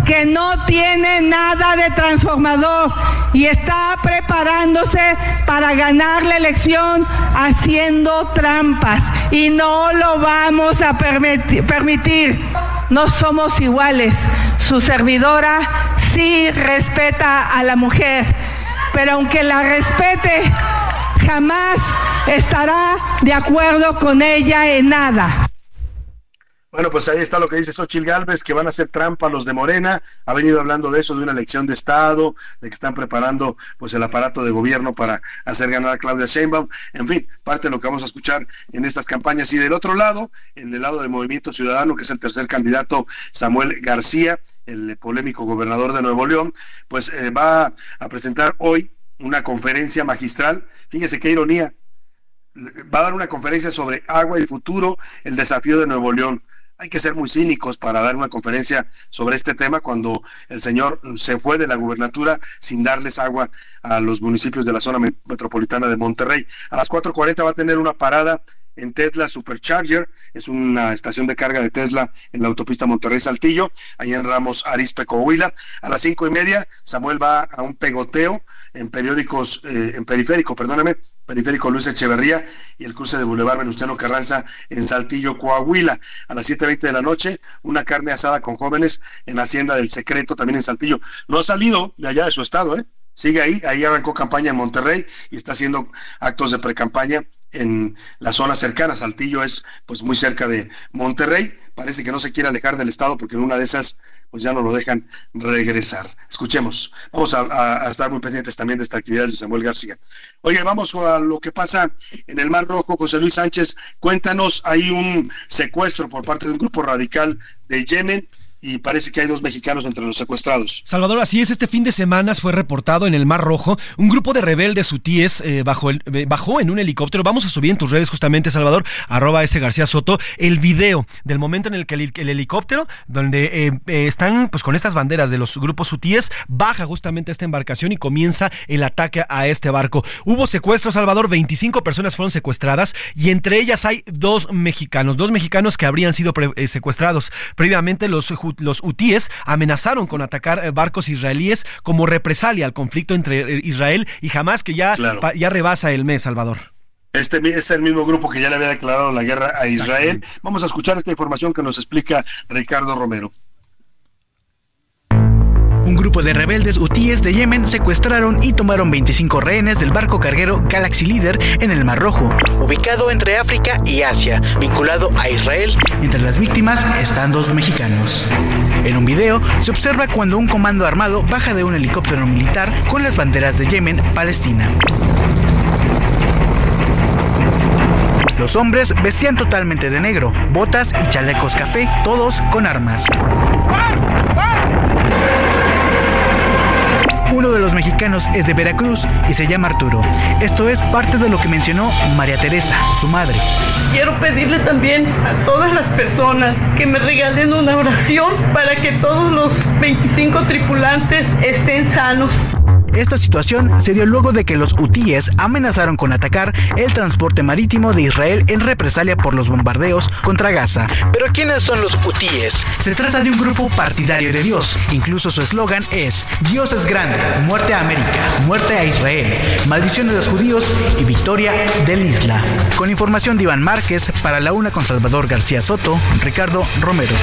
que no tiene nada de transformador y está preparándose para ganar la elección haciendo trampas y no lo vamos a permitir. No somos iguales. Su servidora sí respeta a la mujer, pero aunque la respete, jamás estará de acuerdo con ella en nada. Bueno, pues ahí está lo que dice Xochil Gálvez, que van a hacer trampa los de Morena. Ha venido hablando de eso, de una elección de Estado, de que están preparando pues el aparato de gobierno para hacer ganar a Claudia Sheinbaum. En fin, parte de lo que vamos a escuchar en estas campañas. Y del otro lado, en el lado del Movimiento Ciudadano, que es el tercer candidato, Samuel García, el polémico gobernador de Nuevo León, pues eh, va a presentar hoy una conferencia magistral. Fíjese qué ironía. Va a dar una conferencia sobre agua y futuro, el desafío de Nuevo León hay que ser muy cínicos para dar una conferencia sobre este tema cuando el señor se fue de la gubernatura sin darles agua a los municipios de la zona metropolitana de Monterrey. A las 4.40 va a tener una parada en Tesla Supercharger, es una estación de carga de Tesla en la autopista Monterrey-Saltillo, ahí en Ramos Arispe, Coahuila. A las cinco y media, Samuel va a un pegoteo en periódicos, eh, en periférico, perdóname, Periférico Luis Echeverría y el cruce de Boulevard Venustiano Carranza en Saltillo, Coahuila. A las 7.20 de la noche, una carne asada con jóvenes en Hacienda del Secreto, también en Saltillo. No ha salido de allá de su estado, ¿eh? Sigue ahí, ahí arrancó campaña en Monterrey y está haciendo actos de precampaña en la zona cercana. Saltillo es pues muy cerca de Monterrey. Parece que no se quiere alejar del estado porque en una de esas pues ya no lo dejan regresar. Escuchemos. Vamos a, a estar muy pendientes también de esta actividad de Samuel García. Oye, vamos a lo que pasa en el Mar Rojo. José Luis Sánchez, cuéntanos, hay un secuestro por parte de un grupo radical de Yemen y parece que hay dos mexicanos entre los secuestrados. Salvador, así es, este fin de semana fue reportado en el Mar Rojo un grupo de rebeldes hutíes eh, bajo el, eh, bajó en un helicóptero. Vamos a subir en tus redes justamente, Salvador, arroba ese García Soto, el video del momento en el que el, el helicóptero, donde eh, están pues con estas banderas de los grupos hutíes, baja justamente esta embarcación y comienza el ataque a este barco. Hubo secuestro, Salvador, 25 personas fueron secuestradas y entre ellas hay dos mexicanos, dos mexicanos que habrían sido secuestrados. Previamente los los hutíes amenazaron con atacar eh, barcos israelíes como represalia al conflicto entre eh, Israel y Hamas que ya, Claro. ya rebasa el mes, Salvador. Este es el mismo grupo que ya le había declarado la guerra a Israel. Vamos a escuchar esta información que nos explica Ricardo Romero. Un grupo de rebeldes hutíes de Yemen secuestraron y tomaron 25 rehenes del barco carguero Galaxy Leader en el Mar Rojo, ubicado entre África y Asia, vinculado a Israel. Entre las víctimas están dos mexicanos. En un video se observa cuando un comando armado baja de un helicóptero militar con las banderas de Yemen, Palestina. Los hombres vestían totalmente de negro, botas y chalecos café, todos con armas. Uno de los mexicanos es de Veracruz y se llama Arturo. Esto es parte de lo que mencionó María Teresa, su madre. Quiero pedirle también a todas las personas que me regalen una oración para que todos los 25 tripulantes estén sanos. Esta situación se dio luego de que los hutíes amenazaron con atacar el transporte marítimo de Israel en represalia por los bombardeos contra Gaza. Pero ¿quiénes son los hutíes? Se trata de un grupo partidario de Dios. Incluso su eslogan es Dios es grande, muerte a América, muerte a Israel, maldición de los judíos y victoria del Isla. Con información de Iván Márquez para la una con Salvador García Soto, Ricardo Romero.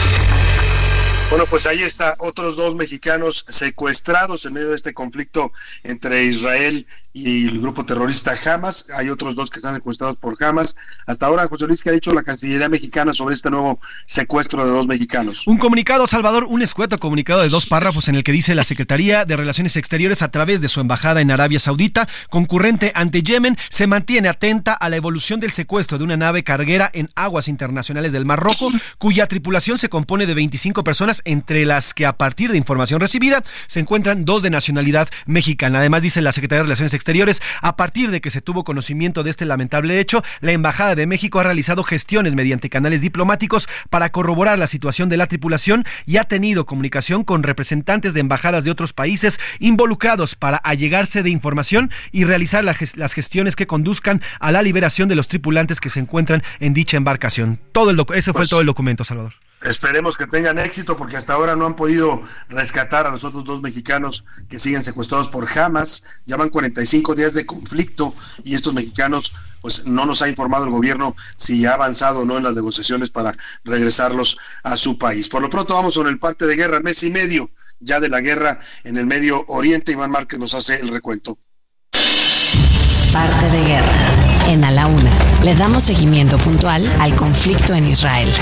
Bueno, pues ahí está, otros dos mexicanos secuestrados en medio de este conflicto entre Israel y el grupo terrorista Hamas. Hay otros dos que están secuestrados por Hamas. Hasta ahora, José Luis, ¿qué ha dicho la Cancillería mexicana sobre este nuevo secuestro de dos mexicanos? Un comunicado, Salvador, un escueto comunicado de dos párrafos en el que dice la Secretaría de Relaciones Exteriores a través de su embajada en Arabia Saudita, concurrente ante Yemen, se mantiene atenta a la evolución del secuestro de una nave carguera en aguas internacionales del Mar Rojo, cuya tripulación se compone de 25 personas, entre las que a partir de información recibida se encuentran dos de nacionalidad mexicana. Además, dice la Secretaría de Relaciones Exteriores, a partir de que se tuvo conocimiento de este lamentable hecho, la Embajada de México ha realizado gestiones mediante canales diplomáticos para corroborar la situación de la tripulación y ha tenido comunicación con representantes de embajadas de otros países involucrados para allegarse de información y realizar las gestiones que conduzcan a la liberación de los tripulantes que se encuentran en dicha embarcación. Todo el ese fue Pues- todo el documento, Salvador. Esperemos que tengan éxito porque hasta ahora no han podido rescatar a los otros dos mexicanos que siguen secuestrados por Hamas. Ya van 45 días de conflicto y estos mexicanos, pues no nos ha informado el gobierno si ha avanzado o no en las negociaciones para regresarlos a su país. Por lo pronto vamos con el parte de guerra, mes y medio ya de la guerra en el Medio Oriente. Iván Márquez nos hace el recuento. Parte de guerra. En A la Una le damos seguimiento puntual al conflicto en Israel.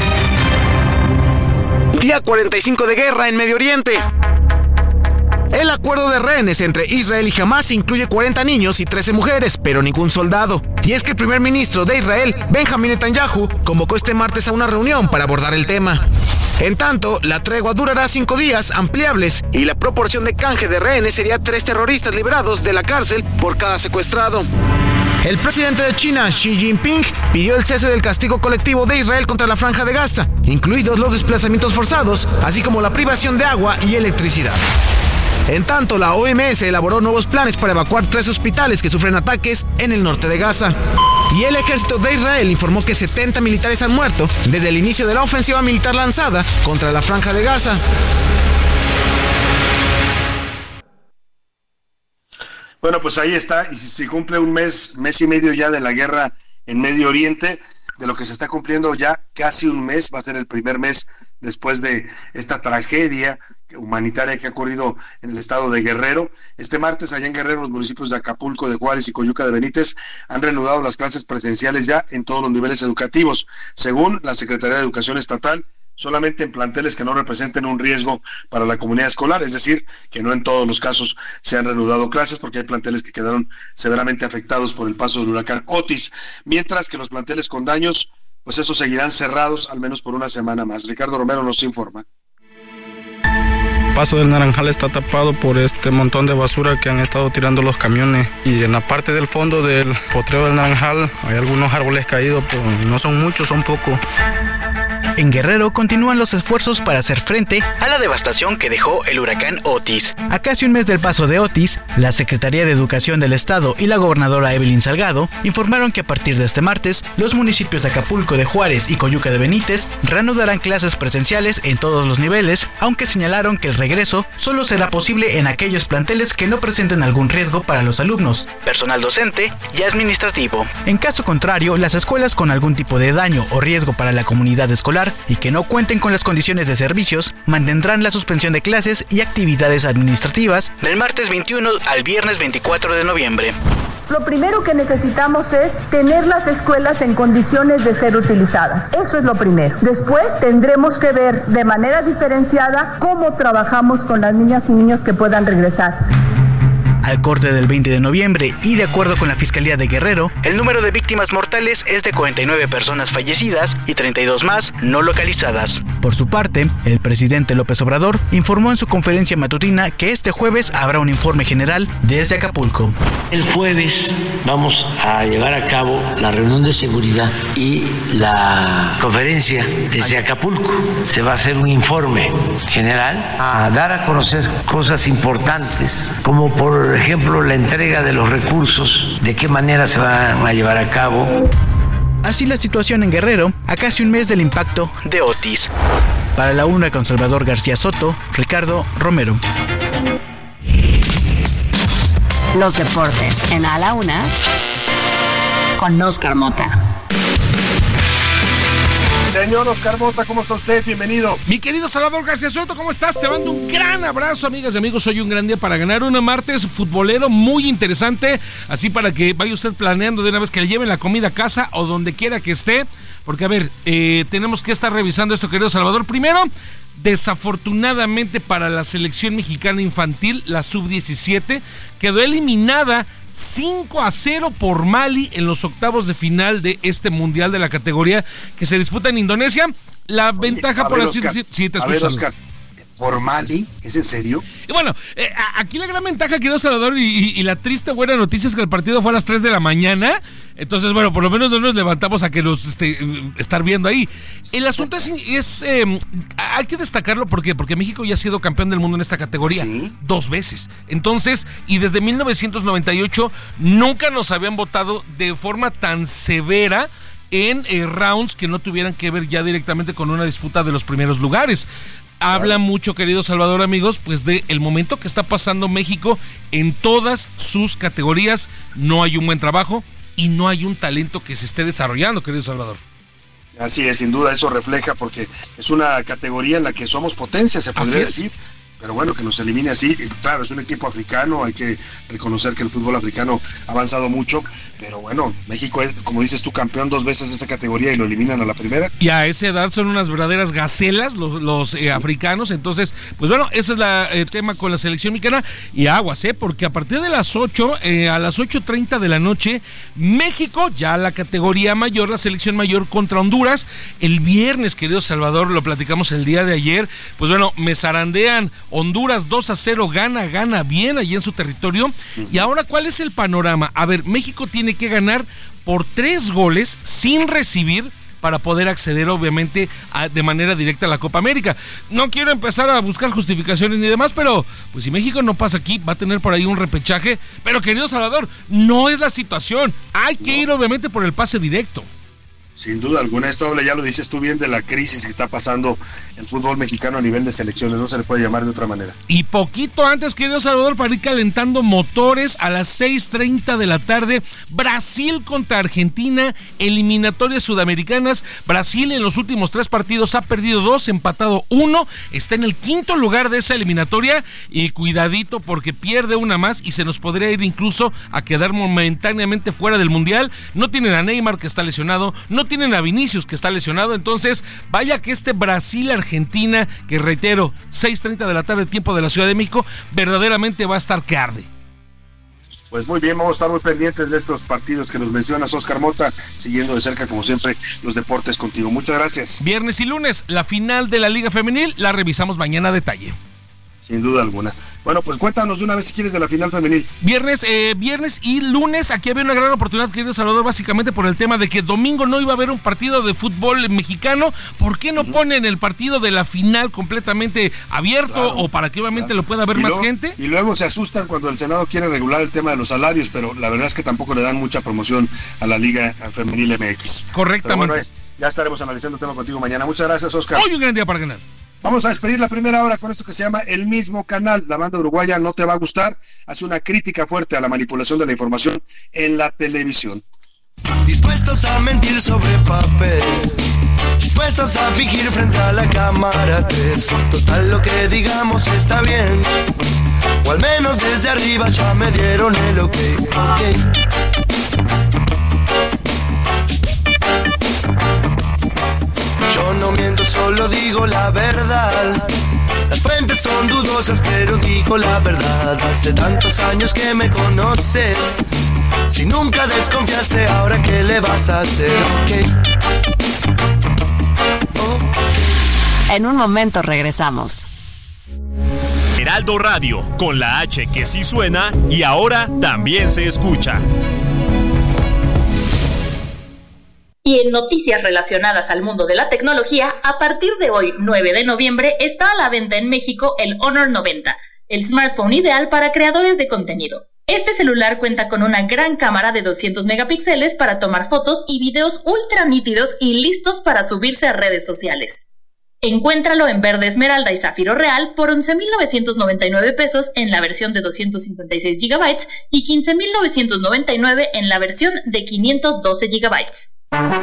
Día 45 de guerra en Medio Oriente. El acuerdo de rehenes entre Israel y Hamas incluye 40 niños y 13 mujeres, pero ningún soldado. Y es que el primer ministro de Israel, Benjamin Netanyahu, convocó este martes a una reunión para abordar el tema. En tanto, la tregua durará cinco días ampliables y la proporción de canje de rehenes sería tres terroristas liberados de la cárcel por cada secuestrado. El presidente de China, Xi Jinping, pidió el cese del castigo colectivo de Israel contra la franja de Gaza, incluidos los desplazamientos forzados, así como la privación de agua y electricidad. En tanto, la OMS elaboró nuevos planes para evacuar tres hospitales que sufren ataques en el norte de Gaza. Y el ejército de Israel informó que 70 militares han muerto desde el inicio de la ofensiva militar lanzada contra la franja de Gaza. Bueno, pues ahí está, y si se cumple un mes, mes y medio ya de la guerra en Medio Oriente, de lo que se está cumpliendo ya casi un mes, va a ser el primer mes después de esta tragedia humanitaria que ha ocurrido en el estado de Guerrero. Este martes, allá en Guerrero, los municipios de Acapulco, de Juárez y Coyuca de Benítez han reanudado las clases presenciales ya en todos los niveles educativos. Según la Secretaría de Educación Estatal, solamente en planteles que no representen un riesgo para la comunidad escolar, es decir, que no en todos los casos se han reanudado clases porque hay planteles que quedaron severamente afectados por el paso del huracán Otis, mientras que los planteles con daños, pues esos seguirán cerrados al menos por una semana más. Ricardo Romero nos informa. Paso del Naranjal está tapado por este montón de basura que han estado tirando los camiones y en la parte del fondo del potrero del Naranjal hay algunos árboles caídos, pero no son muchos, son pocos. En Guerrero continúan los esfuerzos para hacer frente a la devastación que dejó el huracán Otis. A casi un mes del paso de Otis, la Secretaría de Educación del Estado y la gobernadora Evelyn Salgado informaron que a partir de este martes, los municipios de Acapulco de Juárez y Coyuca de Benítez reanudarán clases presenciales en todos los niveles, aunque señalaron que el regreso solo será posible en aquellos planteles que no presenten algún riesgo para los alumnos, personal docente y administrativo. En caso contrario, las escuelas con algún tipo de daño o riesgo para la comunidad escolar y que no cuenten con las condiciones de servicios mantendrán la suspensión de clases y actividades administrativas del martes 21 al viernes 24 de noviembre. Lo primero que necesitamos es tener las escuelas en condiciones de ser utilizadas. Eso es lo primero. Después tendremos que ver de manera diferenciada cómo trabajamos con las niñas y niños que puedan regresar. Al corte del 20 de noviembre y de acuerdo con la Fiscalía de Guerrero, el número de víctimas mortales es de 49 personas fallecidas y 32 más no localizadas. Por su parte, el presidente López Obrador informó en su conferencia matutina que este jueves habrá un informe general desde Acapulco. El jueves vamos a llevar a cabo la reunión de seguridad y la conferencia desde Acapulco. Se va a hacer un informe general a dar a conocer cosas importantes, como por ejemplo la entrega de los recursos, de qué manera se van a llevar a cabo. Así la situación en Guerrero a casi un mes del impacto de Otis. Para la una con Salvador García Soto, Ricardo Romero. Los deportes en A la Una con Oscar Mota. Señor Oscar Mota, ¿cómo está usted? Bienvenido. Mi querido Salvador García Soto, ¿cómo estás? Te mando un gran abrazo, amigas y amigos. Soy un gran día para ganar un martes futbolero muy interesante. Así para que vaya usted planeando de una vez que le lleven la comida a casa o donde quiera que esté. Porque, a ver, eh, tenemos que estar revisando esto, querido Salvador. Primero, desafortunadamente para la selección mexicana infantil, la sub-17, quedó eliminada 5 a 0 por Mali en los octavos de final de este mundial de la categoría que se disputa en Indonesia. La Oye, ventaja, por ver, así Oscar, decir. Sí, te escucho. ¿Por Mali? ¿Es en serio? Y bueno, eh, aquí la gran ventaja, querido Salvador, y, y- y la triste buena noticia es que el partido fue a las 3 de la mañana. Entonces, bueno, por lo menos no nos levantamos a que los este, eh, estar viendo ahí. El asunto es, es, eh, hay que destacarlo porque, porque México ya ha sido campeón del mundo en esta categoría dos veces. Entonces, y desde 1998 nunca nos habían votado de forma tan severa en eh, rounds que no tuvieran que ver ya directamente con una disputa de los primeros lugares. Habla mucho, querido Salvador, amigos, pues de el momento que está pasando México en todas sus categorías. No hay un buen trabajo y no hay un talento que se esté desarrollando, querido Salvador. Así es, sin duda eso refleja porque es una categoría en la que somos potencia, se podría decir. Pero bueno, que nos elimine así, claro, es un equipo africano, hay que reconocer que el fútbol africano ha avanzado mucho, pero bueno, México es, como dices tú, campeón dos veces de esa categoría y lo eliminan a la primera. Y a esa edad son unas verdaderas gacelas los, los, eh, africanos. Entonces, pues bueno, ese es el tema con la selección mexicana. Y aguas, ¿eh? Porque a partir de las 8, eh, a las 8.30 de la noche, México, ya la categoría mayor, la selección mayor contra Honduras. El viernes, querido Salvador, lo platicamos el día de ayer. Pues bueno, me zarandean. Honduras 2 a 0, gana, gana bien allí en su territorio. Y ahora, ¿cuál es el panorama? A ver, México tiene que ganar por tres goles sin recibir para poder acceder obviamente a- de manera directa a la Copa América. No quiero empezar a buscar justificaciones ni demás, pero pues si México no pasa aquí, va a tener por ahí un repechaje. Pero querido Salvador, no es la situación. Hay que ir obviamente por el pase directo. Sin duda alguna, esto habla, ya lo dices tú bien, de la crisis que está pasando el fútbol mexicano a nivel de selecciones, no se le puede llamar de otra manera. Y poquito antes, querido Salvador, para ir calentando motores a las 6.30 de la tarde, Brasil contra Argentina, eliminatorias sudamericanas. Brasil en los últimos tres partidos ha perdido dos, empatado uno, está en el quinto lugar de esa eliminatoria y cuidadito porque pierde una más y se nos podría ir incluso a quedar momentáneamente fuera del Mundial. No tienen a Neymar que está lesionado, no tienen a Vinicius que está lesionado, entonces vaya que este Brasil-Argentina, que reitero, 6.30 de la tarde, tiempo de la Ciudad de México, verdaderamente va a estar que arde. Pues muy bien, vamos a estar muy pendientes de estos partidos que nos mencionas, Oscar Mota, siguiendo de cerca, como siempre, los deportes contigo. Muchas gracias. Viernes y lunes, la final de la Liga Femenil, la revisamos mañana a detalle. Sin duda alguna. Bueno, pues cuéntanos de una vez si quieres de la final femenil. Viernes, eh, viernes y lunes, aquí había una gran oportunidad, querido Salvador, básicamente por el tema de que domingo no iba a haber un partido de fútbol mexicano. ¿Por qué no ponen el partido de la final completamente abierto Claro, o para que obviamente lo pueda ver Y más luego- gente? Y luego se asustan cuando el Senado quiere regular el tema de los salarios, pero la verdad es que tampoco le dan mucha promoción a la Liga Femenil MX. Correctamente. Bueno, eh, ya estaremos analizando el tema contigo mañana. Muchas gracias, Oscar. Hoy un gran día para ganar. Vamos a despedir la primera hora con esto que se llama El mismo canal. La banda uruguaya no te va a gustar. Hace una crítica fuerte a la manipulación de la información en la televisión. Dispuestos a mentir sobre papel. Dispuestos a fingir frente a la cámara 3. Total lo que digamos está bien. O al menos desde arriba ya me dieron el ok. ok. Yo no miento, solo digo la verdad. Las fuentes son dudosas, pero digo la verdad. Hace tantos años que me conoces. Si nunca desconfiaste, ahora qué le vas a hacer, ok. En un momento regresamos. Heraldo Radio, con la H que sí suena y ahora también se escucha. Y en noticias relacionadas al mundo de la tecnología, a partir de hoy, 9 de noviembre, está a la venta en México el Honor 90, el smartphone ideal para creadores de contenido. Este celular cuenta con una gran cámara de 200 megapíxeles para tomar fotos y videos ultra nítidos y listos para subirse a redes sociales. Encuéntralo en verde esmeralda y zafiro real por 11.999 pesos en la versión de 256 GB y 15.999 en la versión de 512 GB. Pero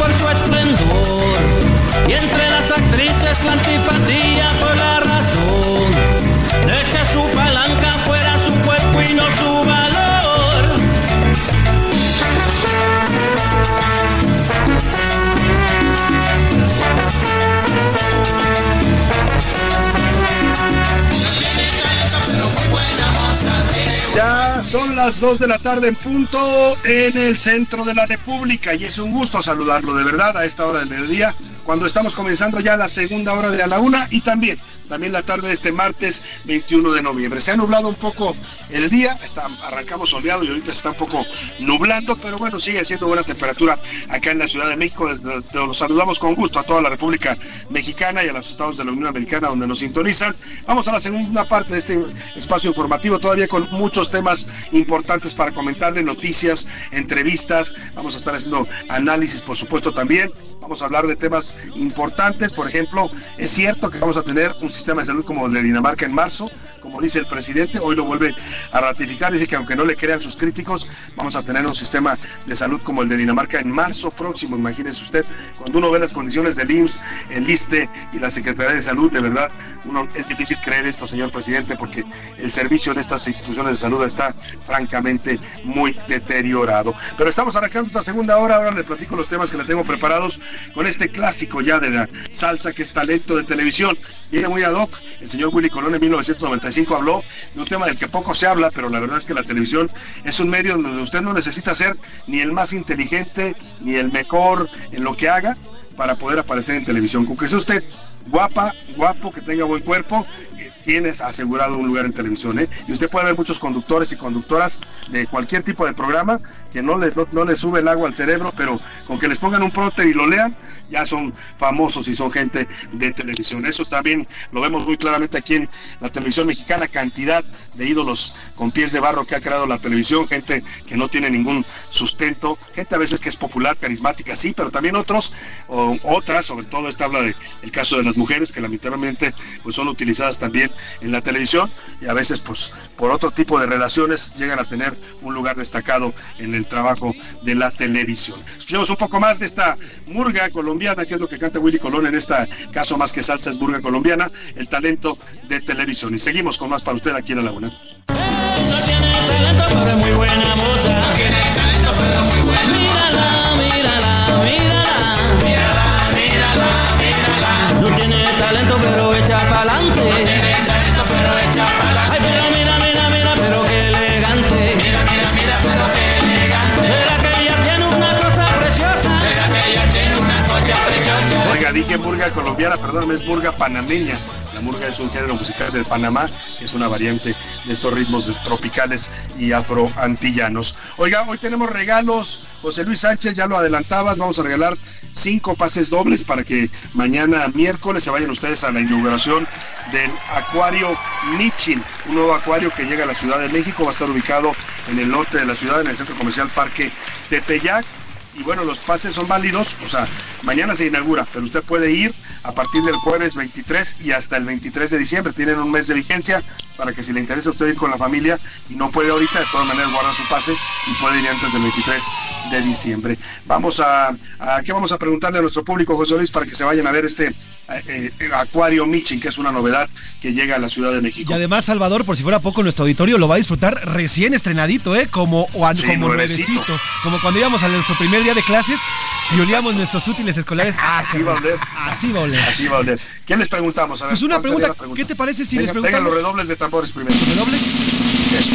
por su esplendor. Y entre las actrices la antipatía por la razón de que su palanca fuera su cuerpo y no son las 2 de la tarde en punto en el centro de la República y es un gusto saludarlo de verdad a esta hora del mediodía cuando estamos comenzando ya la segunda hora de a la una y también también la tarde de este martes 21 de noviembre. Se ha nublado un poco el día, está, arrancamos soleado y ahorita se está un poco nublando, pero bueno, sigue siendo buena temperatura acá en la Ciudad de México. Desde, los saludamos con gusto a toda la República Mexicana y a los estados de la Unión Americana donde nos sintonizan. Vamos a la segunda parte de este espacio informativo, todavía con muchos temas importantes para comentarle, noticias, entrevistas. Vamos a estar haciendo análisis, por supuesto, también. Vamos a hablar de temas importantes, por ejemplo, es cierto que vamos a tener un sistema de salud como el de Dinamarca en marzo, como dice el presidente, hoy lo vuelve a ratificar, dice que aunque no le crean sus críticos, vamos a tener un sistema de salud como el de Dinamarca en marzo próximo, imagínese usted, cuando uno ve las condiciones del IMSS, el ISTE y la Secretaría de Salud, de verdad, uno es difícil creer esto, señor presidente, porque el servicio en estas instituciones de salud está francamente muy deteriorado. Pero estamos arrancando esta segunda hora, ahora le platico los temas que le tengo preparados con este clásico ya de la salsa que es talento de televisión. Viene muy ad hoc, el señor Willy Colón en 1995 habló de un tema del que poco se habla, pero la verdad es que la televisión es un medio donde usted no necesita ser ni el más inteligente ni el mejor en lo que haga para poder aparecer en televisión. Con que sea usted guapa, guapo, que tenga buen cuerpo, eh, tienes asegurado un lugar en televisión. ¿eh? Y usted puede ver muchos conductores y conductoras de cualquier tipo de programa que no les, no, no les sube el agua al cerebro, pero con que les pongan un próter y lo lean, ya son famosos y son gente de televisión. Eso también lo vemos muy claramente aquí en la televisión mexicana, cantidad de ídolos con pies de barro que ha creado la televisión, gente que no tiene ningún sustento, gente a veces que es popular, carismática, sí, pero también otros, o otras, sobre todo esta habla del el caso de las mujeres que lamentablemente pues son utilizadas también en la televisión y a veces pues por otro tipo de relaciones llegan a tener un lugar destacado en el trabajo de la televisión. Escuchemos un poco más de esta murga colombiana, que es lo que canta Willy Colón en este caso más que salsa es murga colombiana, el talento de televisión. Y seguimos con más para usted aquí en La Laguna. Dije murga colombiana, perdón, es murga panameña. La murga es un género musical del Panamá, que es una variante de estos ritmos tropicales y afroantillanos. Oiga, hoy tenemos regalos. José Luis Sánchez, ya lo adelantabas, vamos a regalar cinco pases dobles para que mañana miércoles se vayan ustedes a la inauguración del Acuario Michin, un nuevo acuario que llega a la Ciudad de México, va a estar ubicado en el norte de la ciudad, en el centro comercial Parque Tepeyac. Y bueno, los pases son válidos, o sea, mañana se inaugura, pero usted puede ir a partir del jueves 23 y hasta el 23 de diciembre. Tienen un mes de vigencia para que si le interesa a usted ir con la familia y no puede ahorita, de todas maneras guarda su pase y puede ir antes del 23 de diciembre. Vamos a, a ¿qué vamos a preguntarle a nuestro público, José Luis, para que se vayan a ver este eh, eh, Acuario Michin, que es una novedad que llega a la Ciudad de México? Y además, Salvador, por si fuera poco, nuestro auditorio lo va a disfrutar recién estrenadito, ¿eh? Como, o Sí, como nuevecito. Como cuando íbamos a nuestro primer día de clases y olíamos nuestros útiles escolares. Así va a oler. Así va a oler. Así va a oler. ¿Qué les preguntamos? A ver, Pues una ¿cuál sería pregunta, ¿qué te parece si Venga, les Vengan los preguntamos? redobles de tambores primero. ¿Redobles? Eso.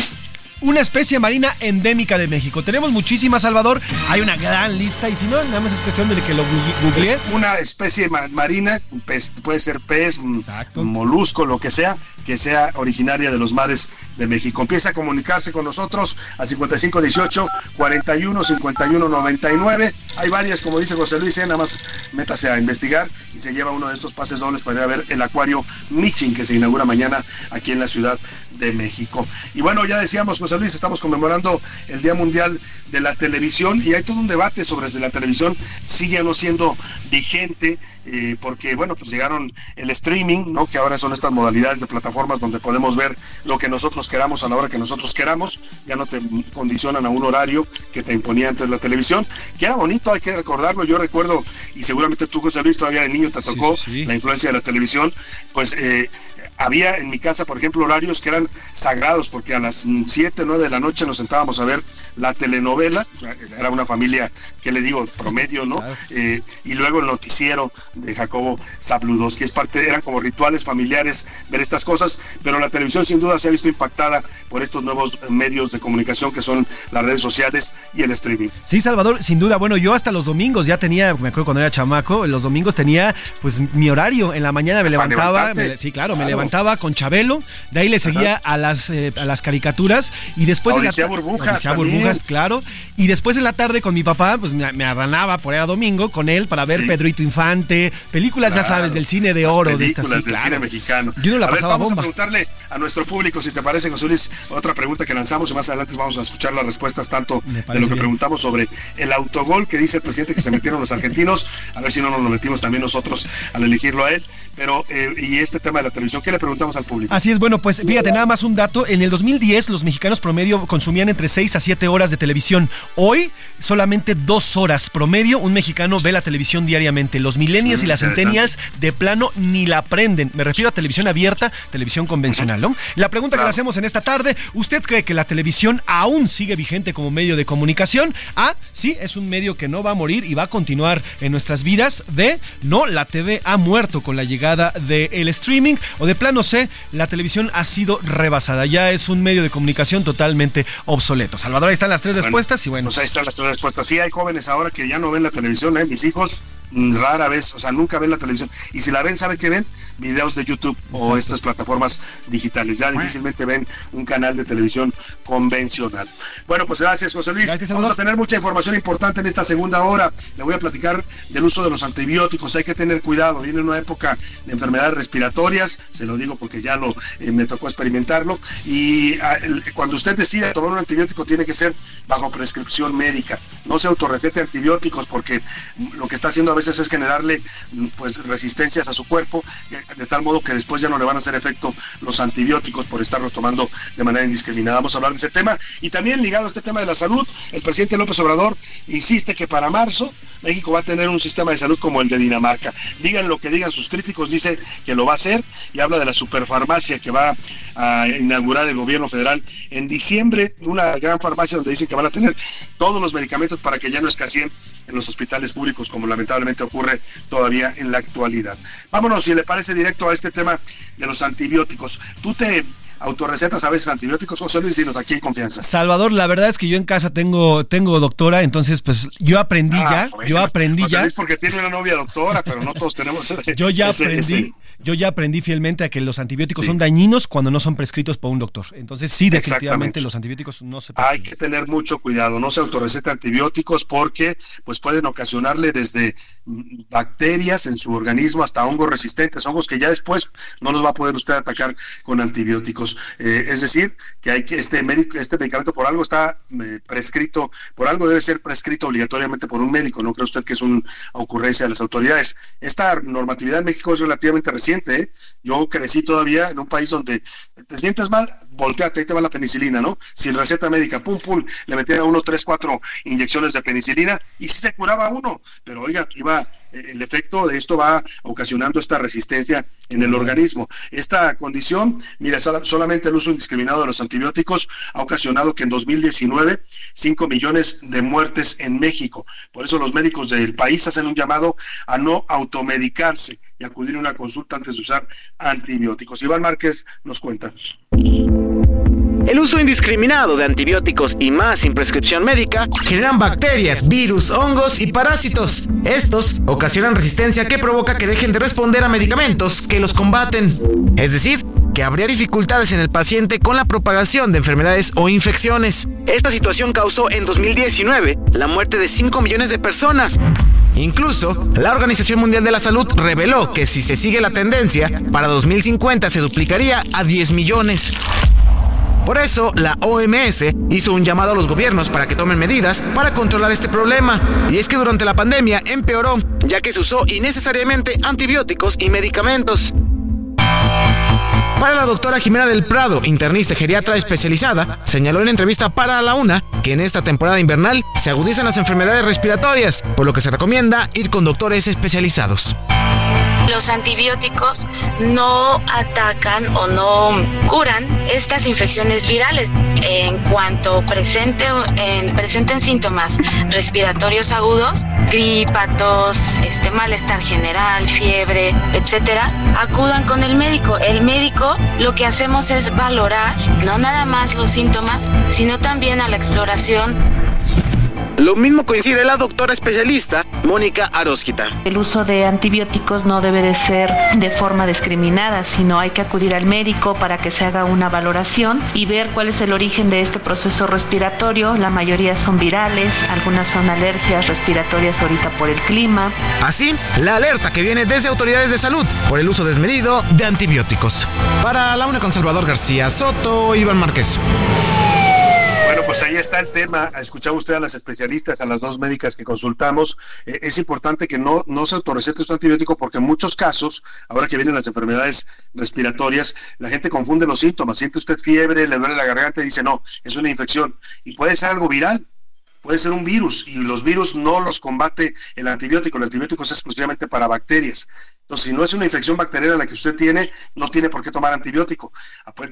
Una especie marina endémica de México. Tenemos muchísimas, Salvador. Hay una gran lista y si no, nada más es cuestión de que lo googleé. Es una especie ma- marina, un pez, puede ser pez, un, un molusco, lo que sea, que sea originaria de los mares de México. Empieza a comunicarse con nosotros al 5518 41 51 99. Hay varias, como dice José Luis, ¿eh? nada más métase a investigar y se lleva uno de estos pases dobles para ir a ver el acuario Michin que se inaugura mañana aquí en la Ciudad de México. Y bueno, ya decíamos, José Luis, estamos conmemorando el Día Mundial de la Televisión y hay todo un debate sobre si la televisión sigue o no siendo vigente, eh, porque bueno, pues llegaron el streaming, ¿no? Que ahora son estas modalidades de plataformas donde podemos ver lo que nosotros queramos a la hora que nosotros queramos, ya no te condicionan a un horario que te imponía antes la televisión, que era bonito, hay que recordarlo, yo recuerdo, y seguramente tú, José Luis, todavía de niño te tocó la influencia de la televisión, pues eh, había en mi casa, por ejemplo, horarios que eran sagrados, porque a las 7, 9 de la noche nos sentábamos a ver la telenovela, era una familia, que le digo, promedio, ¿no? Eh, y luego el noticiero de Jacobo Zabludowski, es parte, eran como rituales familiares ver estas cosas, pero la televisión sin duda se ha visto impactada por estos nuevos medios de comunicación que son las redes sociales y el streaming. Sí, Salvador, sin duda. Bueno, yo hasta los domingos ya tenía, me acuerdo cuando era chamaco, los domingos tenía pues mi horario. En la mañana me levantaba, me- sí, claro, me Claro. Levantaba con Chabelo, de ahí le seguía a las, eh, a las caricaturas y después... la Odisea ta- Burbujas Odisea. Burbujas, claro. Y después en la tarde con mi papá, pues me, me arranaba por era domingo con él para ver Sí. Pedrito Infante, películas, ya Claro, sabes, del cine de oro. de estas, películas del claro. cine mexicano. Yo no la a ver, vamos bomba. a preguntarle a nuestro público, si te parece, José Luis, otra pregunta que lanzamos y más adelante vamos a escuchar las respuestas tanto de lo que bien. preguntamos sobre el autogol que dice el presidente que se metieron los argentinos, a ver si no nos lo metimos también nosotros al elegirlo a él. Pero, eh, y este tema de la televisión, ¿qué le preguntamos al público? Así es, bueno, pues fíjate, nada más un dato. En el 2010 los mexicanos promedio consumían entre 6 a 7 horas de televisión. Hoy solamente 2 horas promedio un mexicano ve la televisión diariamente. Los millennials Mm, y las interesante. centennials de plano ni la prenden. Me refiero a televisión abierta, televisión convencional, ¿no? La pregunta que le hacemos en esta tarde, ¿usted cree que la televisión aún sigue vigente como medio de comunicación? A, sí, es un medio que no va a morir y va a continuar en nuestras vidas. B, no, la TV ha muerto con la llegada del streaming. O de plano C, la televisión ha sido rebasada. Ya es un medio de comunicación totalmente obsoleto. Salvador, ahí están las tres respuestas y bueno. Pues ahí están las tres respuestas. Sí, hay jóvenes ahora que ya no ven la televisión, ¿eh? Mis hijos rara vez, o sea, nunca ven la televisión. Y si la ven, ¿sabe qué ven? Videos de YouTube o estas plataformas digitales. Ya difícilmente ven un canal de televisión convencional. Bueno, pues gracias, José Luis. Gracias, Vamos a tener mucha información importante en esta segunda hora. Le voy a platicar del uso de los antibióticos. Hay que tener cuidado. Viene una época de enfermedades respiratorias. Se lo digo porque ya lo eh, me tocó experimentarlo. Y ah, el- cuando usted decida tomar un antibiótico, tiene que ser bajo prescripción médica. No se autorrecete antibióticos porque lo que está haciendo veces es generarle mm, pues resistencias a su cuerpo, eh, de tal modo que después ya no le van a hacer efecto los antibióticos por estarlos tomando de manera indiscriminada. Vamos a hablar de ese tema. Y también ligado a este tema de la salud, el presidente López Obrador insiste que para marzo México va a tener un sistema de salud como el de Dinamarca. Digan lo que digan sus críticos, dice que lo va a hacer y habla de la superfarmacia que va a inaugurar el gobierno federal en diciembre, una gran farmacia donde dicen que van a tener todos los medicamentos para que ya no escaseen en los hospitales públicos como lamentablemente ocurre todavía en la actualidad. Vámonos, si le parece directo a este tema de los antibióticos. Tú te autorrecetas a veces antibióticos, José Luis, dinos aquí en confianza. Salvador, la verdad es que yo en casa tengo, tengo doctora, entonces pues yo aprendí Ah, ya, bueno, yo aprendí José ya. Luis porque tiene una novia doctora, pero no todos tenemos Yo ya ese- aprendí, ese- yo ya aprendí fielmente a que los antibióticos Sí. son dañinos cuando no son prescritos por un doctor. Entonces sí, definitivamente los antibióticos no se Hay que tener mucho cuidado, no se autorreceta antibióticos porque pues pueden ocasionarle desde mm, bacterias en su organismo hasta hongos resistentes, hongos que ya después no los va a poder usted atacar con antibióticos. Eh, es decir, que hay que este médico, este medicamento por algo está eh, prescrito, por algo debe ser prescrito obligatoriamente por un médico, no cree usted que es una ocurrencia de las autoridades. Esta normatividad en México es relativamente reciente, ¿eh? Yo crecí todavía en un país donde te sientes mal, volteate, ahí te va la penicilina, ¿no? Sin receta médica, pum, pum, le metían a uno tres, cuatro inyecciones de penicilina y sí se curaba uno, pero oiga, iba, el efecto de esto va ocasionando esta resistencia en el organismo. Esta condición, mira, sola- solamente el uso indiscriminado de los antibióticos ha ocasionado que en 2019 5 millones de muertes en México. Por eso los médicos del país hacen un llamado a no automedicarse y acudir a una consulta antes de usar antibióticos. Iván Márquez nos cuenta. El uso indiscriminado de antibióticos y más sin prescripción médica generan bacterias, virus, hongos y parásitos. Estos ocasionan resistencia que provoca que dejen de responder a medicamentos que los combaten. Es decir, que habría dificultades en el paciente con la propagación de enfermedades o infecciones. Esta situación causó en 2019 la muerte de 5 millones de personas. Incluso, la Organización Mundial de la Salud reveló que si se sigue la tendencia, para 2050 se duplicaría a 10 millones. Por eso, la OMS hizo un llamado a los gobiernos para que tomen medidas para controlar este problema. Y es que durante la pandemia empeoró, ya que se usó innecesariamente antibióticos y medicamentos. Para la doctora Jimena del Prado, internista geriatra especializada, señaló en entrevista para La Una que en esta temporada invernal se agudizan las enfermedades respiratorias, por lo que se recomienda ir con doctores especializados. Los antibióticos no atacan o no curan estas infecciones virales. En cuanto presente, en- presenten síntomas respiratorios agudos, gripa, tos, este, malestar general, fiebre, etcétera, acudan con el médico. El médico lo que hacemos es valorar no nada más los síntomas, sino también a la exploración Lo mismo coincide la doctora especialista Mónica Arósquita. El uso de antibióticos no debe de ser de forma discriminada, sino hay que acudir al médico para que se haga una valoración y ver cuál es el origen de este proceso respiratorio. La mayoría son virales, algunas son alergias respiratorias ahorita por el clima. Así, la alerta que viene desde autoridades de salud por el uso desmedido de antibióticos. Para la una con Salvador García Soto, Iván Márquez. Bueno, pues ahí está el tema. Escuchaba usted a las especialistas, a las dos médicas que consultamos. Eh, es importante que no, no se autorrecete su antibiótico porque en muchos casos, ahora que vienen las enfermedades respiratorias, la gente confunde los síntomas. Siente usted fiebre, le duele la garganta y dice, no, es una infección. Y puede ser algo viral puede ser un virus y los virus no los combate el antibiótico. El antibiótico es exclusivamente para bacterias. Entonces, si no es una infección bacteriana la que usted tiene, no tiene por qué tomar antibiótico.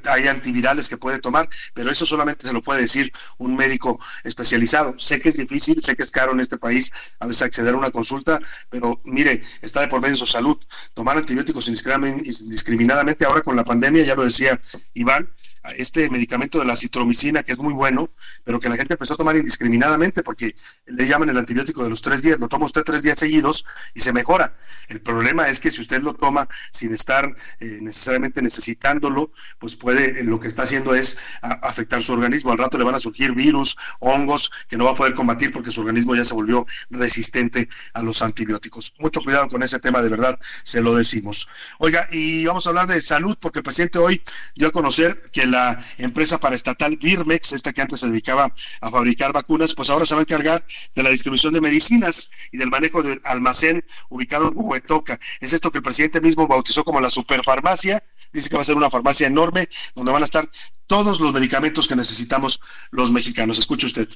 Hay antivirales que puede tomar, pero eso solamente se lo puede decir un médico especializado. Sé que es difícil, sé que es caro en este país a veces acceder a una consulta, pero mire, está de por medio su salud. Tomar antibióticos indiscriminadamente ahora con la pandemia, ya lo decía Iván, este medicamento de la citromicina, que es muy bueno, pero que la gente empezó a tomar indiscriminadamente porque le llaman el antibiótico de los tres días, lo toma usted tres días seguidos y se mejora. El problema es que si usted lo toma sin estar eh, necesariamente necesitándolo, pues puede, eh, lo que está haciendo es afectar su organismo. Al rato le van a surgir virus, hongos que no va a poder combatir porque su organismo ya se volvió resistente a los antibióticos. Mucho cuidado con ese tema, de verdad, se lo decimos. Oiga, y vamos a hablar de salud porque el presidente hoy dio a conocer que el la empresa paraestatal Birmex, esta que antes se dedicaba a fabricar vacunas, pues ahora se va a encargar de la distribución de medicinas y del manejo del almacén ubicado en Huetoca. Es esto que el presidente mismo bautizó como la superfarmacia. Dice que va a ser una farmacia enorme donde van a estar todos los medicamentos que necesitamos los mexicanos. Escuche usted.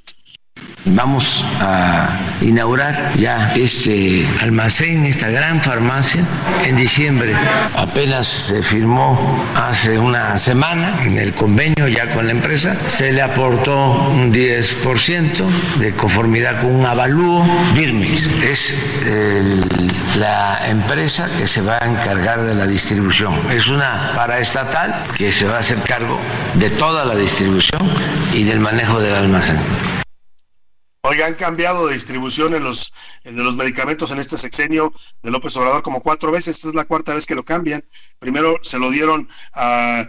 Vamos a inaugurar ya este almacén, esta gran farmacia, en diciembre. Apenas se firmó hace una semana en el convenio ya con la empresa. Se le aportó un 10% de conformidad con un avalúo. Birmix es la empresa que se va a encargar de la distribución. Es una paraestatal que se va a hacer cargo de toda la distribución y del manejo del almacén. Oiga, han cambiado de distribución en los, en los medicamentos en este sexenio de López Obrador como cuatro veces. Esta es la cuarta vez que lo cambian. Primero se lo dieron a,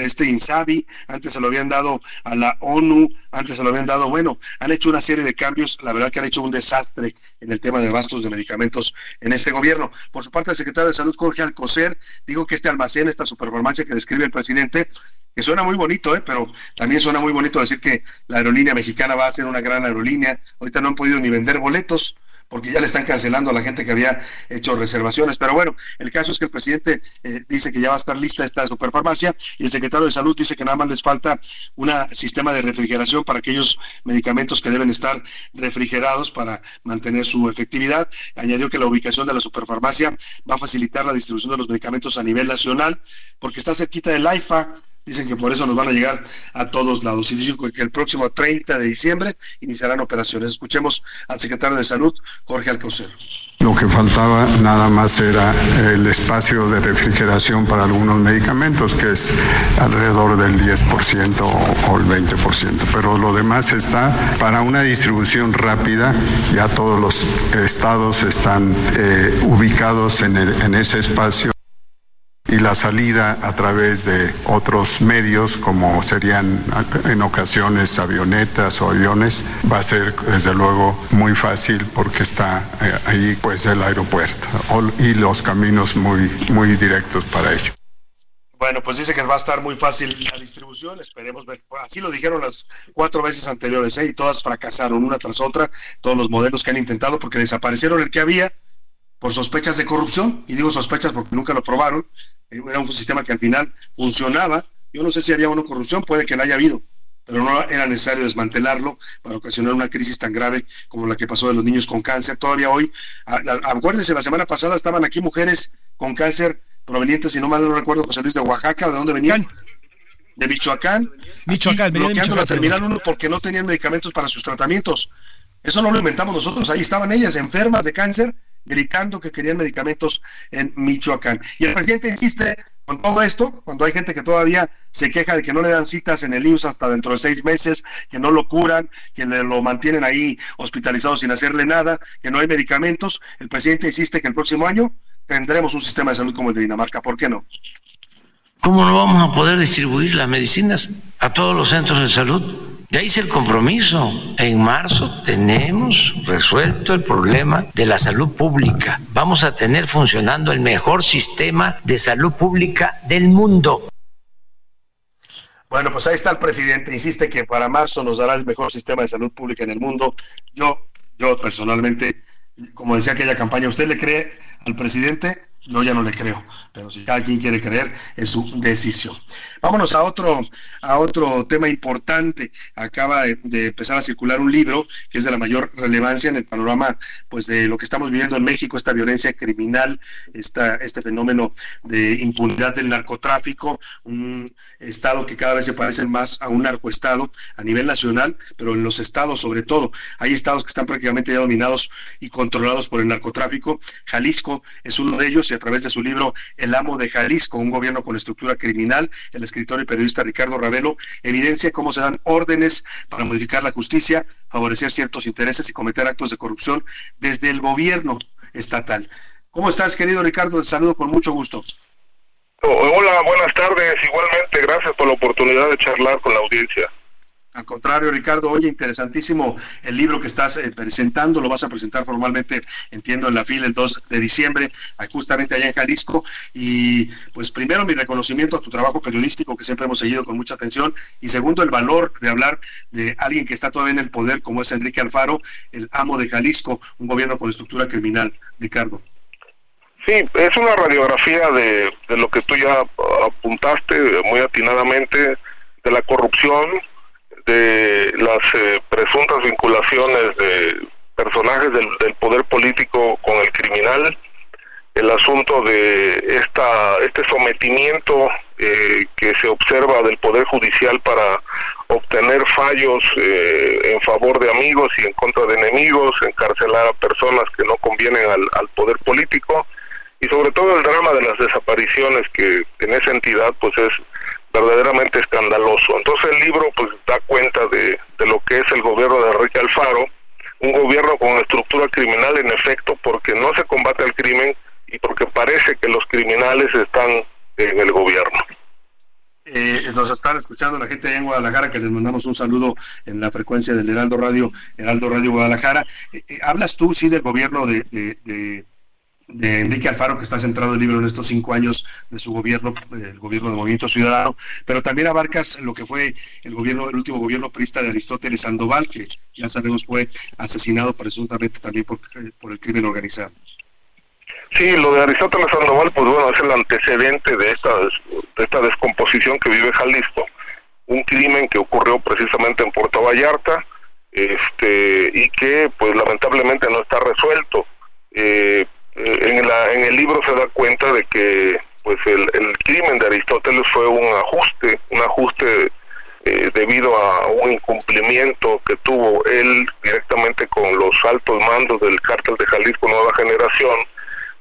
este Insabi, antes se lo habían dado a la ONU, antes se lo habían dado. Bueno, han hecho una serie de cambios. La verdad que han hecho un desastre en el tema de bastos de medicamentos en este gobierno. Por su parte, el secretario de Salud, Jorge Alcocer, dijo que este almacén, esta superfarmacia que describe el presidente, que suena muy bonito, ¿eh? pero también suena muy bonito decir que la aerolínea mexicana va a ser una gran aerolínea. Ahorita no han podido ni vender boletos porque ya le están cancelando a la gente que había hecho reservaciones. Pero bueno, el caso es que el presidente eh, dice que ya va a estar lista esta superfarmacia y el secretario de Salud dice que nada más les falta un sistema de refrigeración para aquellos medicamentos que deben estar refrigerados para mantener su efectividad. Añadió que la ubicación de la superfarmacia va a facilitar la distribución de los medicamentos a nivel nacional porque está cerquita del AIFA Dicen que por eso nos van a llegar a todos lados. Y dicen que el próximo 30 de diciembre iniciarán operaciones. Escuchemos al secretario de Salud, Jorge Alcocer. Lo que faltaba nada más era el espacio de refrigeración para algunos medicamentos, que es alrededor del 10% o el 20%. Pero lo demás está para una distribución rápida. Ya todos los estados están eh, ubicados en, en ese espacio y la salida a través de otros medios como serían en ocasiones avionetas o aviones va a ser desde luego muy fácil porque está eh, ahí pues el aeropuerto y los caminos muy muy directos para ello. Bueno, pues dice que va a estar muy fácil la distribución, esperemos ver. Así lo dijeron las cuatro veces anteriores, ¿eh? y todas fracasaron una tras otra, todos los modelos que han intentado, porque desaparecieron el que había por sospechas de corrupción, y digo sospechas porque nunca lo probaron, era un sistema que al final funcionaba. Yo no sé si había una corrupción, puede que la haya habido, pero no era necesario desmantelarlo para ocasionar una crisis tan grave como la que pasó de los niños con cáncer. Todavía hoy, acuérdense, la semana pasada estaban aquí mujeres con cáncer provenientes, si no mal no recuerdo, José Luis de Oaxaca, ¿de dónde venían? De Michoacán. Michoacán, bloqueando la terminal 1 porque no tenían medicamentos para sus tratamientos. Eso no lo inventamos nosotros, ahí estaban ellas enfermas de cáncer gritando que querían medicamentos en Michoacán. Y el presidente insiste con todo esto, cuando hay gente que todavía se queja de que no le dan citas en el IMSS hasta dentro de seis meses, que no lo curan, que lo mantienen ahí hospitalizado sin hacerle nada, que no hay medicamentos, el presidente insiste que el próximo año tendremos un sistema de salud como el de Dinamarca. ¿Por qué no? ¿Cómo no vamos a poder distribuir las medicinas a todos los centros de salud? Ya hice el compromiso. En marzo tenemos resuelto el problema de la salud pública. Vamos a tener funcionando el mejor sistema de salud pública del mundo. Bueno, pues ahí está el presidente, insiste que para marzo nos dará el mejor sistema de salud pública en el mundo. Yo, yo personalmente, como decía aquella campaña, ¿usted le cree al presidente? Yo ya no le creo, pero si cada quien quiere creer, es su decisión. Vámonos a otro, a otro tema importante. Acaba de, de, empezar a circular un libro que es de la mayor relevancia en el panorama pues, de lo que estamos viviendo en México, esta violencia criminal, esta, este fenómeno de impunidad del narcotráfico, un estado que cada vez se parece más a un narcoestado a nivel nacional, pero en los estados sobre todo. Hay estados que están prácticamente ya dominados y controlados por el narcotráfico. Jalisco es uno de ellos a través de su libro El amo de Jalisco, un gobierno con estructura criminal, el escritor y periodista Ricardo Ravelo evidencia cómo se dan órdenes para modificar la justicia, favorecer ciertos intereses y cometer actos de corrupción desde el gobierno estatal. ¿Cómo estás, querido Ricardo? Te saludo con mucho gusto. Hola, buenas tardes. Igualmente, gracias por la oportunidad de charlar con la audiencia. Al contrario, Ricardo, oye, interesantísimo el libro que estás eh, presentando, lo vas a presentar formalmente, entiendo, en la fila el 2 de diciembre, justamente allá en Jalisco. Y pues primero mi reconocimiento a tu trabajo periodístico que siempre hemos seguido con mucha atención. Y segundo, el valor de hablar de alguien que está todavía en el poder, como es Enrique Alfaro, el amo de Jalisco, un gobierno con estructura criminal. Ricardo. Sí, es una radiografía de, de lo que tú ya apuntaste muy atinadamente, de la corrupción, de las eh, presuntas vinculaciones de personajes del, del, poder político con el criminal, el asunto de esta este sometimiento eh, que se observa del poder judicial para obtener fallos eh, en favor de amigos y en contra de enemigos, encarcelar a personas que no convienen al, al poder político y sobre todo el drama de las desapariciones que en esa entidad pues es verdaderamente escandaloso. Entonces el libro pues da cuenta de, de, lo que es el gobierno de Enrique Alfaro, un gobierno con estructura criminal en efecto porque no se combate al crimen y porque parece que los criminales están en el gobierno. Eh, nos están escuchando la gente en Guadalajara, que les mandamos un saludo en la frecuencia del Heraldo Radio, Heraldo Radio Guadalajara. Eh, eh, hablas tú, sí, del gobierno de de Enrique Alfaro, que está centrado el libro en estos cinco años de su gobierno, el gobierno del Movimiento Ciudadano, pero también abarcas lo que fue el gobierno, el último gobierno priista de Aristóteles Sandoval, que ya sabemos fue asesinado presuntamente también por, por el crimen organizado. Sí, lo de Aristóteles Sandoval, pues bueno, es el antecedente de esta, de esta descomposición que vive Jalisco, un crimen que ocurrió precisamente en Puerto Vallarta, este, y que pues lamentablemente no está resuelto. Eh, en, la, en el libro se da cuenta de que pues el, el crimen de Aristóteles fue un ajuste, un ajuste eh, debido a un incumplimiento que tuvo él directamente con los altos mandos del cártel de Jalisco Nueva Generación,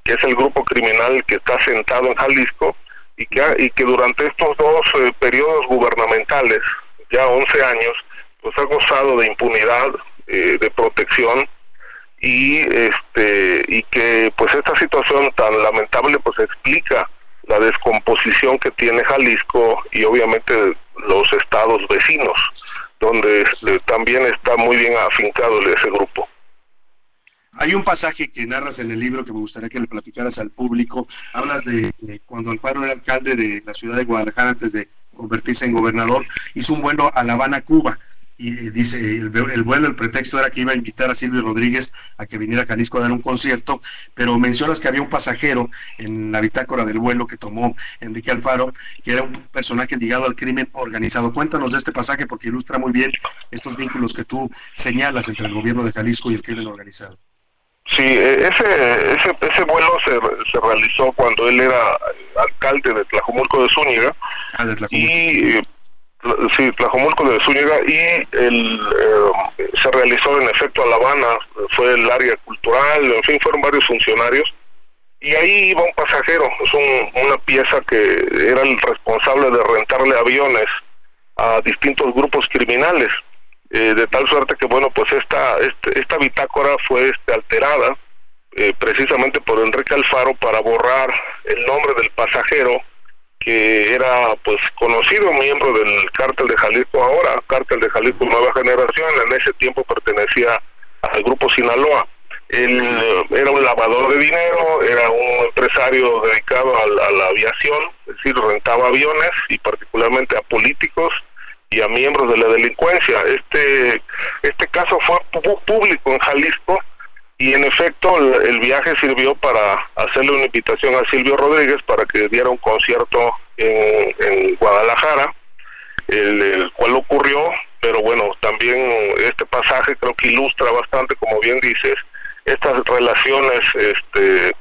que es el grupo criminal que está sentado en Jalisco y que, y que durante estos dos eh, periodos gubernamentales, ya 11 años, pues ha gozado de impunidad, eh, de protección y este y que pues esta situación tan lamentable pues explica la descomposición que tiene Jalisco y obviamente los estados vecinos donde este, también está muy bien afincado ese grupo. Hay un pasaje que narras en el libro que me gustaría que le platicaras al público. Hablas de, de cuando Alfaro era alcalde de la ciudad de Guadalajara antes de convertirse en gobernador, hizo un vuelo a La Habana, Cuba y dice el, el, vuelo, el pretexto era que iba a invitar a Silvio Rodríguez a que viniera a Jalisco a dar un concierto, pero mencionas que había un pasajero en la bitácora del vuelo que tomó Enrique Alfaro, que era un personaje ligado al crimen organizado. Cuéntanos de este pasaje porque ilustra muy bien estos vínculos que tú señalas entre el gobierno de Jalisco y el crimen organizado. Sí, ese, ese, ese vuelo se, se realizó cuando él era alcalde de Tlajomulco de Zúñiga ah, de Tlajomulco. y sí, Tlajomulco de Zúñiga y el, eh, se realizó en efecto a La Habana, fue el área cultural, en fin, fueron varios funcionarios y ahí iba un pasajero, es un, una pieza que era el responsable de rentarle aviones a distintos grupos criminales, eh, de tal suerte que bueno, pues esta, este, esta bitácora fue este, alterada eh, precisamente por Enrique Alfaro para borrar el nombre del pasajero que era pues conocido miembro del cártel de Jalisco ahora, cártel de Jalisco Nueva Generación, en ese tiempo pertenecía al grupo Sinaloa. Él eh, era un lavador de dinero, era un empresario dedicado a, la- a la aviación, es decir, rentaba aviones y particularmente a políticos y a miembros de la delincuencia. Este, este caso fue público en Jalisco y en efecto el, viaje sirvió para hacerle una invitación a Silvio Rodríguez para que diera un concierto en, en Guadalajara, el, el cual ocurrió, pero bueno, también este pasaje creo que ilustra bastante, como bien dices, estas relaciones este,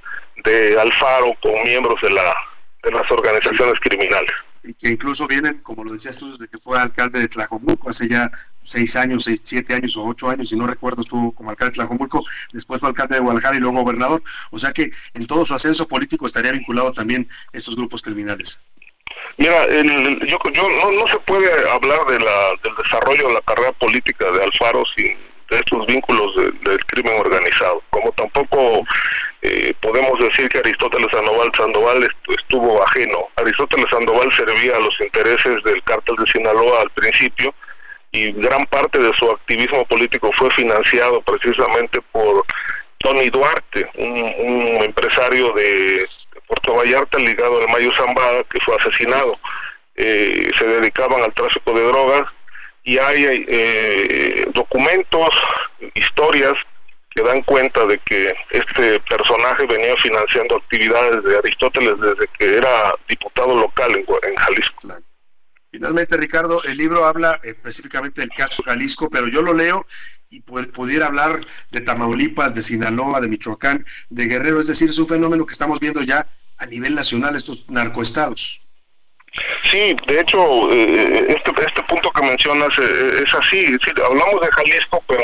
de Alfaro con miembros de, la, de las organizaciones criminales. Que incluso vienen, como lo decías tú, desde que fue alcalde de Tlajomulco hace ya seis años, seis, siete años o ocho años, si no recuerdo, estuvo como alcalde de Tlajomulco, después fue alcalde de Guadalajara y luego gobernador. O sea que en todo su ascenso político estaría vinculado también estos grupos criminales. Mira, el- yo, yo no, se puede hablar de la, del desarrollo de la carrera política de Alfaro sin de estos vínculos de- del crimen organizado, como tampoco eh, podemos decir que Aristóteles Sandoval Sandoval est- estuvo ajeno. Aristóteles Sandoval servía a los intereses del cártel de Sinaloa al principio y gran parte de su activismo político fue financiado precisamente por Tony Duarte, un, un empresario de Puerto Vallarta ligado al Mayo Zambada que fue asesinado. Eh, se dedicaban al tráfico de drogas y hay eh, documentos, historias que dan cuenta de que este personaje venía financiando actividades de Aristóteles desde que era diputado local en, Jalisco. Finalmente, Ricardo, el libro habla eh, específicamente del caso Jalisco, pero yo lo leo y pu- pudiera hablar de Tamaulipas, de Sinaloa, de Michoacán, de Guerrero, es decir, es un fenómeno que estamos viendo ya a nivel nacional, estos narcoestados. Sí, de hecho, eh, este, este punto que mencionas eh, es así. Sí, hablamos de Jalisco, pero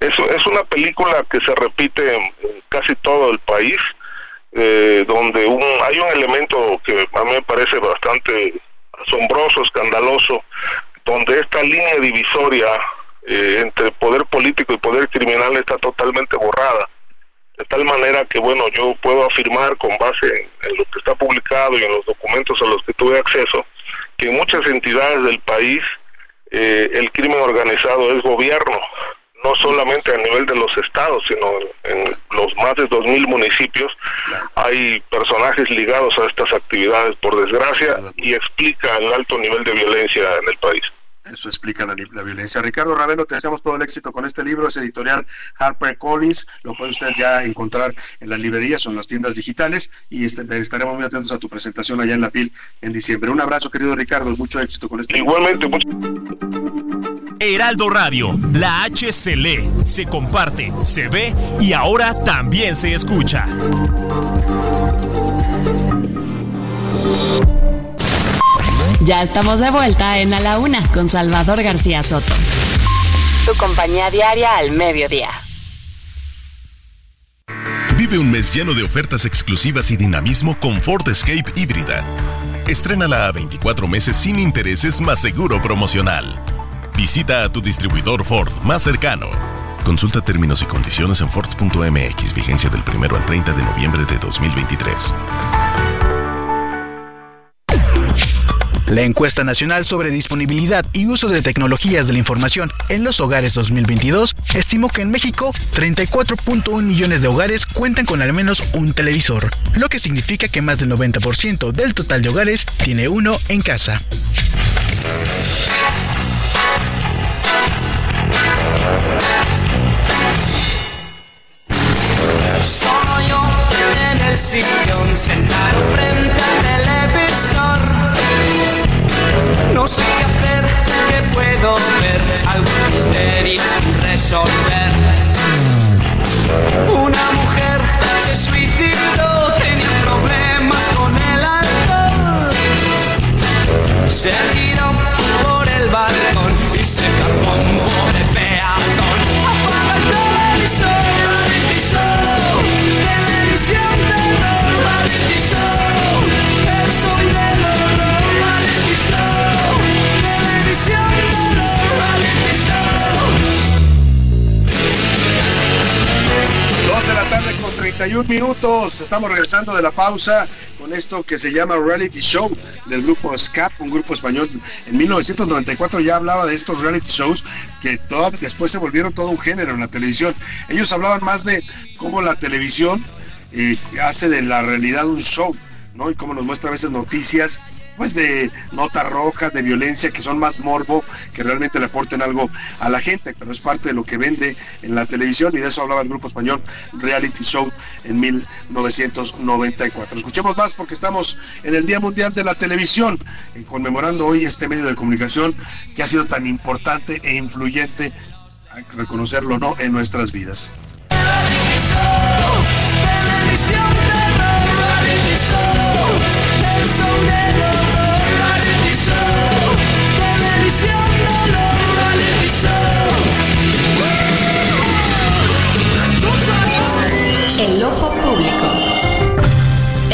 es, es una película que se repite en, casi todo el país, eh, donde un, hay un elemento que a mí me parece bastante asombroso, escandaloso, donde esta línea divisoria eh, entre poder político y poder criminal está totalmente borrada de tal manera que, bueno, yo puedo afirmar con base en, en lo que está publicado y en los documentos a los que tuve acceso, que en muchas entidades del país eh, el crimen organizado es gobierno, no solamente a nivel de los estados, sino en, los más de 2.000 municipios hay personajes ligados a estas actividades, por desgracia, y explica el alto nivel de violencia en el país. Eso explica la, la violencia. Ricardo Ravelo, te deseamos todo el éxito con este libro, es editorial Harper Collins, lo puede usted ya encontrar en las librerías o en las tiendas digitales y este- estaremos muy atentos a tu presentación allá en la FIL en diciembre. Un abrazo, querido Ricardo, mucho éxito con este Igualmente, Heraldo Radio, la H se lee, se comparte, se ve y ahora también se escucha. Ya estamos de vuelta en A la Una con Salvador García Soto. Tu compañía diaria al mediodía. Vive un mes lleno de ofertas exclusivas y dinamismo con Ford Escape híbrida. Estrénala a 24 meses sin intereses más seguro promocional. Visita a tu distribuidor Ford más cercano. Consulta términos y condiciones en Ford.mx, vigencia del 1 al 30 de noviembre de 2023. La encuesta nacional sobre disponibilidad y uso de tecnologías de la información en los hogares 2022 estimó que en México 34.1 millones de hogares cuentan con al menos un televisor, lo que significa que más del 90% del total de hogares tiene uno en casa. No sé qué hacer, qué puedo ver, algún misterio sin resolver. Una mujer se suicidó, tenía problemas con el alcohol. Se tiró por el balcón y se cargó un pobre peatón. El televisor, tarde con 31 minutos. Estamos regresando de la pausa con esto que se llama Reality Show del grupo SCAP, un grupo español. En 1994 ya hablaba de estos reality shows que después se volvieron todo un género en la televisión. Ellos hablaban más de cómo la televisión eh, hace de la realidad un show, ¿no? Y cómo nos muestra a veces noticias pues de notas rojas, de violencia, que son más morbo, que realmente le aporten algo a la gente, pero es parte de lo que vende en la televisión y de eso hablaba el grupo español Reality Show en 1994. Escuchemos más porque estamos en el Día Mundial de la Televisión, y conmemorando hoy este medio de comunicación que ha sido tan importante e influyente, hay que reconocerlo no, en nuestras vidas.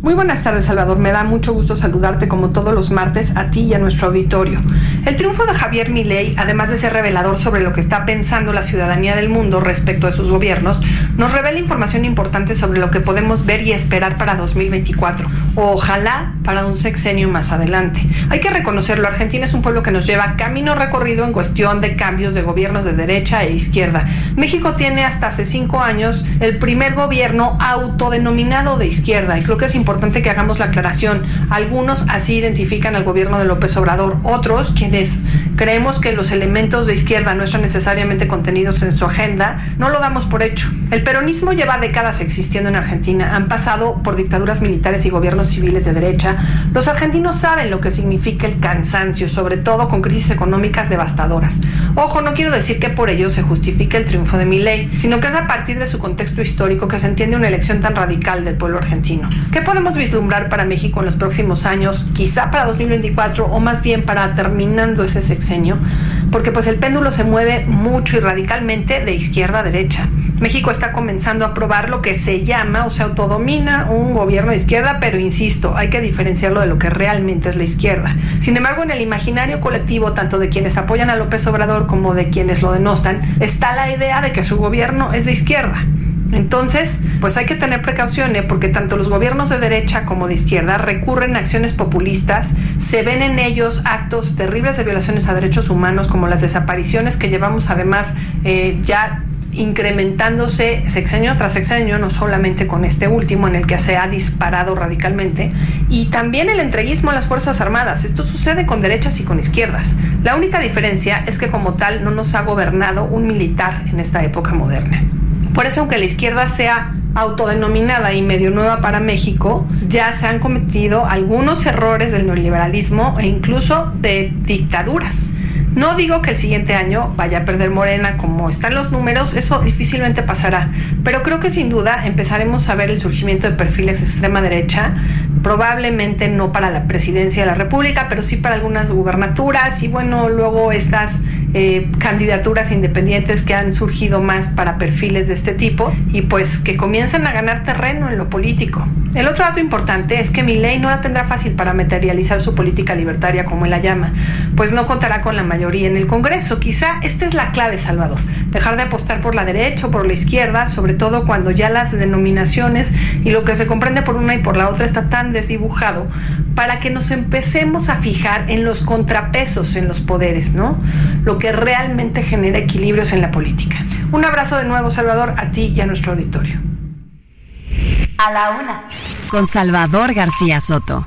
Muy buenas tardes, Salvador. Me da mucho gusto saludarte como todos los martes a ti y a nuestro auditorio. El triunfo de Javier Milei, además de ser revelador sobre lo que está pensando la ciudadanía del mundo respecto a sus gobiernos, nos revela información importante sobre lo que podemos ver y esperar para 2024, o ojalá para un sexenio más adelante. Hay que reconocerlo, Argentina es un pueblo que nos lleva camino recorrido en cuestión de cambios de gobiernos de derecha e izquierda. México tiene hasta hace cinco años el primer gobierno autodenominado de izquierda y creo que es importante que hagamos la aclaración. Algunos así identifican al gobierno de López Obrador, otros quienes creemos que los elementos de izquierda no están necesariamente contenidos en su agenda, no lo damos por hecho. El peronismo lleva décadas existiendo en Argentina, han pasado por dictaduras militares y gobiernos civiles de derecha. Los argentinos saben lo que significa el cansancio, sobre todo con crisis económicas devastadoras. Ojo, no quiero decir que por ello se justifique el triunfo de Milei, sino que es a partir de su contexto histórico que se entiende una elección tan radical del pueblo argentino. ¿Qué podemos vislumbrar para México en los próximos años, quizá para 2024 o más bien para terminando ese sexenio, porque pues el péndulo se mueve mucho y radicalmente de izquierda a derecha. México está comenzando a probar lo que se llama o se autodomina un gobierno de izquierda, pero insisto, hay que diferenciarlo de lo que realmente es la izquierda. Sin embargo, en el imaginario colectivo, tanto de quienes apoyan a López Obrador como de quienes lo denostan, está la idea de que su gobierno es de izquierda. Entonces, pues hay que tener precauciones porque tanto los gobiernos de derecha como de izquierda recurren a acciones populistas, se ven en ellos actos terribles de violaciones a derechos humanos como las desapariciones que llevamos además eh, ya incrementándose sexenio tras sexenio, no solamente con este último en el que se ha disparado radicalmente, y también el entreguismo a las Fuerzas Armadas. Esto sucede con derechas y con izquierdas. La única diferencia es que como tal no nos ha gobernado un militar en esta época moderna. Por eso, aunque la izquierda sea autodenominada y medio nueva para México, ya se han cometido algunos errores del neoliberalismo e incluso de dictaduras. No digo que el siguiente año vaya a perder Morena como están los números, eso difícilmente pasará, pero creo que sin duda empezaremos a ver el surgimiento de perfiles de extrema derecha, probablemente no para la presidencia de la República, pero sí para algunas gubernaturas y bueno, luego estas eh, candidaturas independientes que han surgido más para perfiles de este tipo y pues que comienzan a ganar terreno en lo político. El otro dato importante es que mi ley no la tendrá fácil para materializar su política libertaria como él la llama, pues no contará con la mayoría en el Congreso. Quizá esta es la clave, Salvador. Dejar de apostar por la derecha o por la izquierda, sobre todo cuando ya las denominaciones y lo que se comprende por una y por la otra está tan desdibujado, para que nos empecemos a fijar en los contrapesos en los poderes, ¿no? Que realmente genera equilibrios en la política. Un abrazo de nuevo, Salvador, a ti y a nuestro auditorio. A la una. Con Salvador García Soto.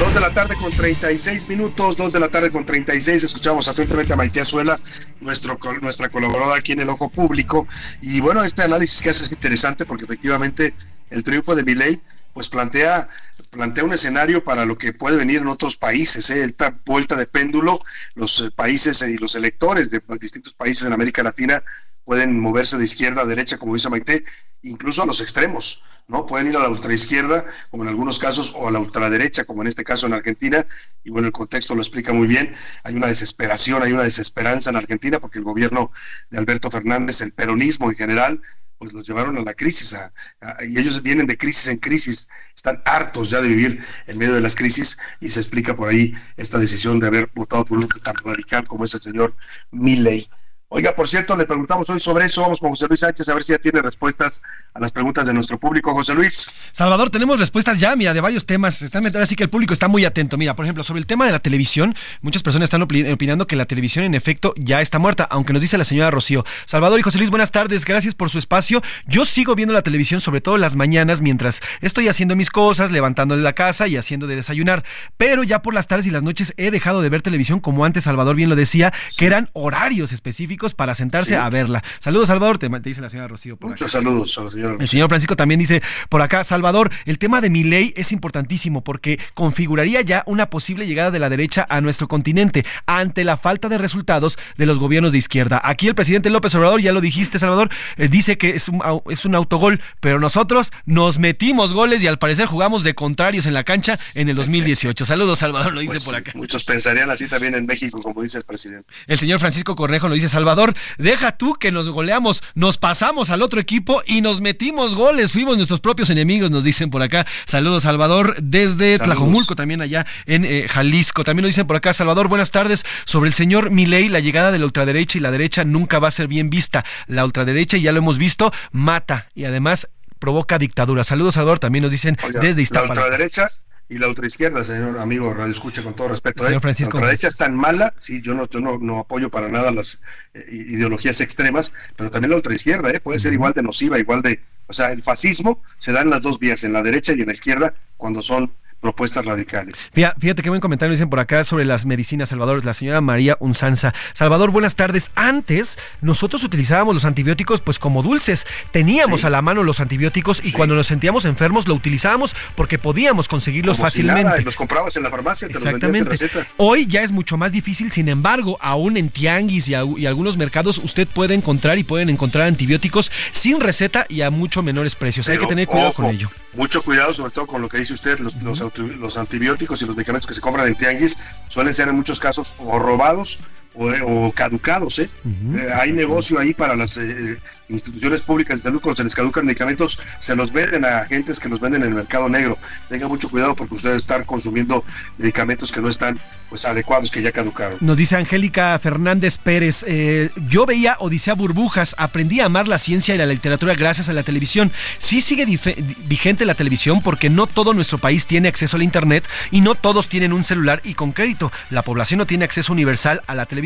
Dos de la tarde con 36 minutos, dos de la tarde con 36. Escuchamos atentamente a Maite Azuela, nuestro, nuestra colaboradora aquí en el Ojo Público. Y bueno, este análisis que hace es interesante porque efectivamente el triunfo de Milei pues plantea, plantea un escenario para lo que puede venir en otros países, ¿eh? esta vuelta de péndulo, los eh, países y los electores de distintos países en América Latina pueden moverse de izquierda a derecha, como dice Maite, incluso a los extremos, ¿no? Pueden ir a la ultraizquierda, como en algunos casos, o a la ultraderecha, como en este caso en Argentina, y bueno, el contexto lo explica muy bien, hay una desesperación, hay una desesperanza en Argentina, porque el gobierno de Alberto Fernández, el peronismo en general, pues los llevaron a la crisis, a- a- y ellos vienen de crisis en crisis, están hartos ya de vivir en medio de las crisis, y se explica por ahí esta decisión de haber votado por un tan radical como es el señor Milley. Oiga, por cierto, le preguntamos hoy sobre eso, vamos con José Luis Sánchez a ver si ya tiene respuestas a las preguntas de nuestro público. José Luis. Salvador, tenemos respuestas ya, mira, de varios temas. Están metiendo, así que el público está muy atento. Mira, por ejemplo, sobre el tema de la televisión, muchas personas están opi- opinando que la televisión en efecto ya está muerta, aunque nos dice la señora Rocío. Salvador y José Luis, buenas tardes, gracias por su espacio. Yo sigo viendo la televisión, sobre todo las mañanas, mientras estoy haciendo mis cosas, levantándole la casa y haciendo de desayunar. Pero ya por las tardes y las noches he dejado de ver televisión, como antes Salvador bien lo decía, que eran horarios específicos para sentarse Sí. a verla. Saludos, Salvador, te, te dice la señora Rocío. por Muchos acá. saludos señora. El señor Francisco también dice por acá, Salvador, el tema de mi ley es importantísimo porque configuraría ya una posible llegada de la derecha a nuestro continente ante la falta de resultados de los gobiernos de izquierda. Aquí el presidente López Obrador, ya lo dijiste, Salvador, eh, dice que es un, es un autogol, pero nosotros nos metimos goles y al parecer jugamos de contrarios en la cancha en el 2018. Saludos, Salvador, lo dice Pues por acá. Muchos pensarían así también en México, como dice el presidente. El señor Francisco Cornejo nos dice, Salvador, deja tú que nos goleamos, nos pasamos al otro equipo y nos metimos goles, fuimos nuestros propios enemigos, nos dicen por acá. Saludos, Salvador, desde Saludos. Tlajomulco, también allá en eh, Jalisco. También nos dicen por acá, Salvador, buenas tardes. Sobre el señor Milei, la llegada de la ultraderecha y la derecha nunca va a ser bien vista. La ultraderecha, ya lo hemos visto, mata y además provoca dictadura. Saludos, Salvador, también nos dicen Oiga, desde la Iztapalapa. ultraderecha y la ultraizquierda, señor amigo Radio Escucha, con todo respeto. Señor ¿eh? Francisco. La ultraderecha es tan mala, sí, yo no, yo no, no apoyo para nada las eh, ideologías extremas, pero también la ultraizquierda, ¿eh? puede ser igual de nociva, igual de. O sea, el fascismo se da en las dos vías, en la derecha y en la izquierda, cuando son propuestas radicales. Fíjate qué buen comentario dicen por acá sobre las medicinas, Salvador. La señora María Unzanza. Salvador, buenas tardes. Antes, nosotros utilizábamos los antibióticos pues como dulces. Teníamos Sí. a la mano los antibióticos y cuando nos sentíamos enfermos lo utilizábamos porque podíamos conseguirlos Como si fácilmente. nada, los comprabas en la farmacia, te los vendías en Exactamente. receta. Hoy ya es mucho más difícil, sin embargo, aún en tianguis y, algunos mercados usted puede encontrar y pueden encontrar antibióticos sin receta y a mucho menores precios. Hay que tener cuidado ojo, con ello. Mucho cuidado, sobre todo con lo que dice usted, los, los antibióticos y los medicamentos que se compran en tianguis suelen ser en muchos casos o robados o, o caducados. ¿eh? Eh, hay negocio ahí para las eh, instituciones públicas de salud, cuando se les caducan medicamentos, se los venden a agentes que los venden en el mercado negro. Tenga mucho cuidado porque ustedes están consumiendo medicamentos que no están pues adecuados, que ya caducaron. Nos dice Angélica Fernández Pérez, eh, yo veía Odisea Burbujas, aprendí a amar la ciencia y la literatura gracias a la televisión. Sí sigue vigente la televisión porque no todo nuestro país tiene acceso al Internet y no todos tienen un celular y con crédito. La población no tiene acceso universal a la televisión,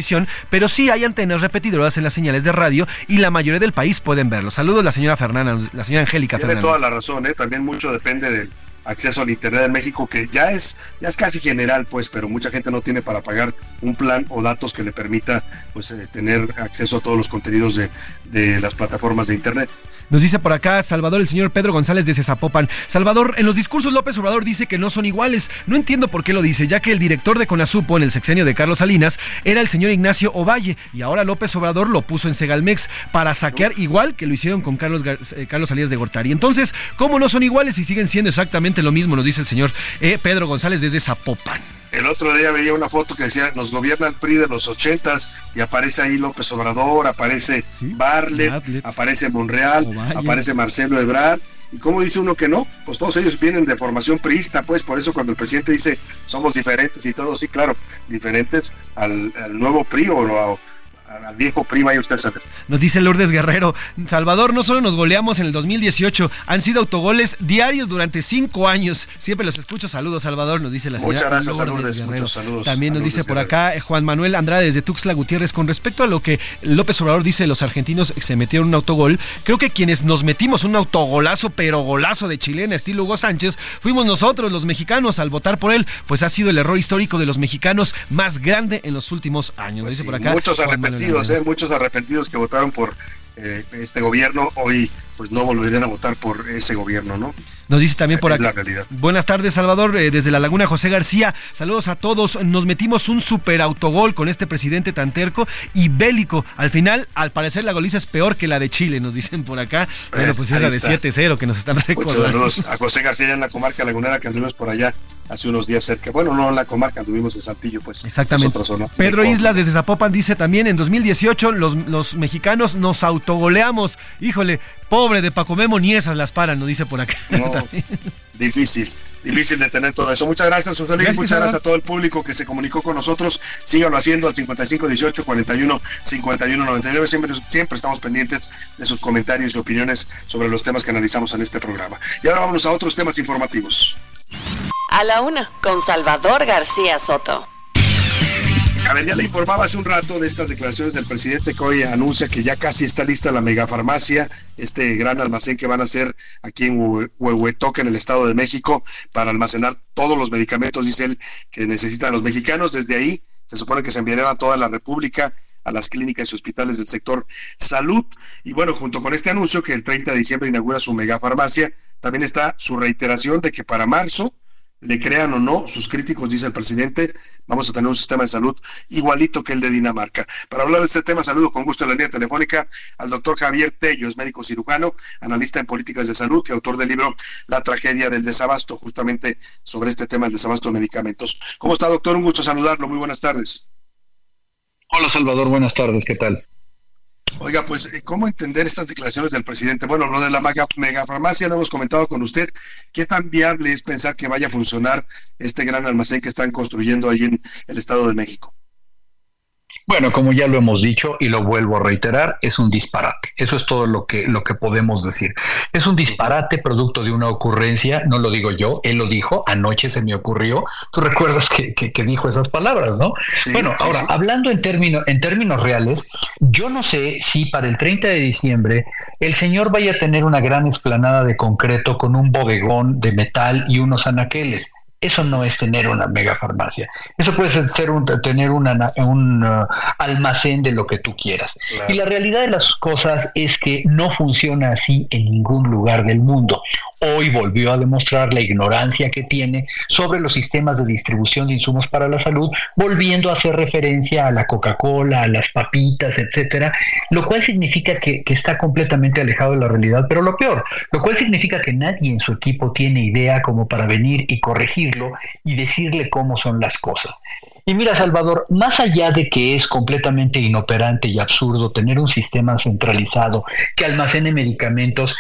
pero sí hay antenas repetidoras en las señales de radio y la mayoría del país pueden verlo. Saludos la señora Fernández, la señora Angélica Tiene Fernández. toda la razón, ¿eh? también mucho depende del acceso al Internet en México, que ya es, ya es casi general, pues, pero mucha gente no tiene para pagar un plan o datos que le permita pues, eh, tener acceso a todos los contenidos de, de las plataformas de Internet. Nos dice por acá Salvador, el señor Pedro González de Zapopan. Salvador, en los discursos López Obrador dice que no son iguales. No entiendo por qué lo dice, ya que el director de Conasupo en el sexenio de Carlos Salinas era el señor Ignacio Ovalle y ahora López Obrador lo puso en Segalmex para saquear igual que lo hicieron con Carlos, eh, Carlos Salinas de Gortari. Entonces, ¿cómo no son iguales y siguen siendo exactamente lo mismo? Nos dice el señor eh, Pedro González desde Zapopan. El otro día veía una foto que decía, nos gobierna el PRI de los ochentas y aparece ahí López Obrador, aparece Barlet, aparece Monreal, Ovalle. aparece Marcelo Ebrard. ¿Y cómo dice uno que no? Pues todos ellos vienen de formación priista, pues por eso cuando el presidente dice somos diferentes y todo, sí, claro, diferentes al, al nuevo PRI o, o al viejo PRI, vaya usted a saber. Nos dice Lourdes Guerrero, Salvador, no solo nos goleamos en el 2018, han sido autogoles diarios durante cinco años. Siempre los escucho. Saludos, Salvador, nos dice la señora Muchas gracias, Lourdes Lourdes, Guerrero. muchos saludos También nos dice por acá eh, Juan Manuel Andrade desde Tuxtla Gutiérrez. Con respecto a lo que López Obrador dice, los argentinos se metieron un autogol. Creo que quienes nos metimos un autogolazo, pero golazo de chilena, estilo Hugo Sánchez, fuimos nosotros, los mexicanos, al votar por él. Pues ha sido el error histórico de los mexicanos más grande en los últimos años. Nos dice por acá. muchos Juan arrepentidos, eh, muchos arrepentidos que votaron por eh, este gobierno, hoy pues no volverían a votar por ese gobierno, ¿no? Nos dice también por acá. la realidad. Buenas tardes, Salvador, eh, desde la Laguna José García. Saludos a todos. Nos metimos un super autogol con este presidente tan terco y bélico. Al final, al parecer, la goliza es peor que la de Chile, nos dicen por acá. Bueno, pues ahí esa de está. 7-0 que nos están Muchos recordando. saludos a José García en la comarca lagunera que anduvimos por allá hace unos días cerca. Bueno, no en la comarca, anduvimos en Saltillo, pues. Exactamente. Pedro De- Islas desde Zapopan dice también, en 2018 los, los mexicanos nos autogoleamos. Híjole, pobre de Paco Memo, ni esas las paran, nos dice por acá. difícil difícil de tener todo eso. Muchas gracias, José Luis. Muchas gracias a todo el público que se comunicó con nosotros. Síganlo haciendo al 5518 41 51 99. Siempre, siempre estamos pendientes de sus comentarios y opiniones sobre los temas que analizamos en este programa. Y ahora vamos a otros temas informativos. A la una, con Salvador García Soto. A ya le informaba hace un rato de estas declaraciones del presidente que hoy anuncia que ya casi está lista la megafarmacia, este gran almacén que van a hacer aquí en Huehuetoca, en el Estado de México, para almacenar todos los medicamentos, dice él, que necesitan los mexicanos. Desde ahí se supone que se enviarán a toda la República, a las clínicas y hospitales del sector salud. Y bueno, junto con este anuncio que el 30 de diciembre inaugura su megafarmacia, también está su reiteración de que para marzo le crean o no sus críticos, dice el presidente, vamos a tener un sistema de salud igualito que el de Dinamarca. Para hablar de este tema, saludo con gusto en la línea telefónica al doctor Javier Tello, es médico cirujano, analista en políticas de salud y autor del libro La tragedia del desabasto, justamente sobre este tema del desabasto de medicamentos. ¿Cómo está, doctor? Un gusto saludarlo. Muy buenas tardes. Hola, Salvador. Buenas tardes. ¿Qué tal? Oiga, pues, eh, ¿cómo entender estas declaraciones del presidente? Bueno, lo de la megafarmacia lo hemos comentado con usted. ¿Qué tan viable es pensar que vaya a funcionar este gran almacén que están construyendo ahí en el Estado de México? Bueno, como ya lo hemos dicho y lo vuelvo a reiterar, es un disparate. Eso es todo lo que, lo que podemos decir. Es un disparate producto de una ocurrencia, no lo digo yo, él lo dijo, anoche se me ocurrió. Tú recuerdas que, dijo esas palabras, ¿no? bueno, ahora, hablando en, términos en términos reales, yo no sé si para el 30 de diciembre el señor vaya a tener una gran explanada de concreto con un bodegón de metal y unos anaqueles. Eso no es tener una mega farmacia. Eso puede ser un, tener un uh, almacén de lo que tú quieras. Y la realidad de las cosas es que no funciona así en ningún lugar del mundo. Hoy volvió a demostrar la ignorancia que tiene sobre los sistemas de distribución de insumos para la salud, volviendo a hacer referencia a la Coca-Cola, a las papitas, etcétera, lo cual significa que, que está completamente alejado de la realidad, pero lo peor, lo cual significa que nadie en su equipo tiene idea como para venir y corregir y decirle cómo son las cosas. Y mira, Salvador, más allá de que es completamente inoperante y absurdo tener un sistema centralizado que almacene medicamentos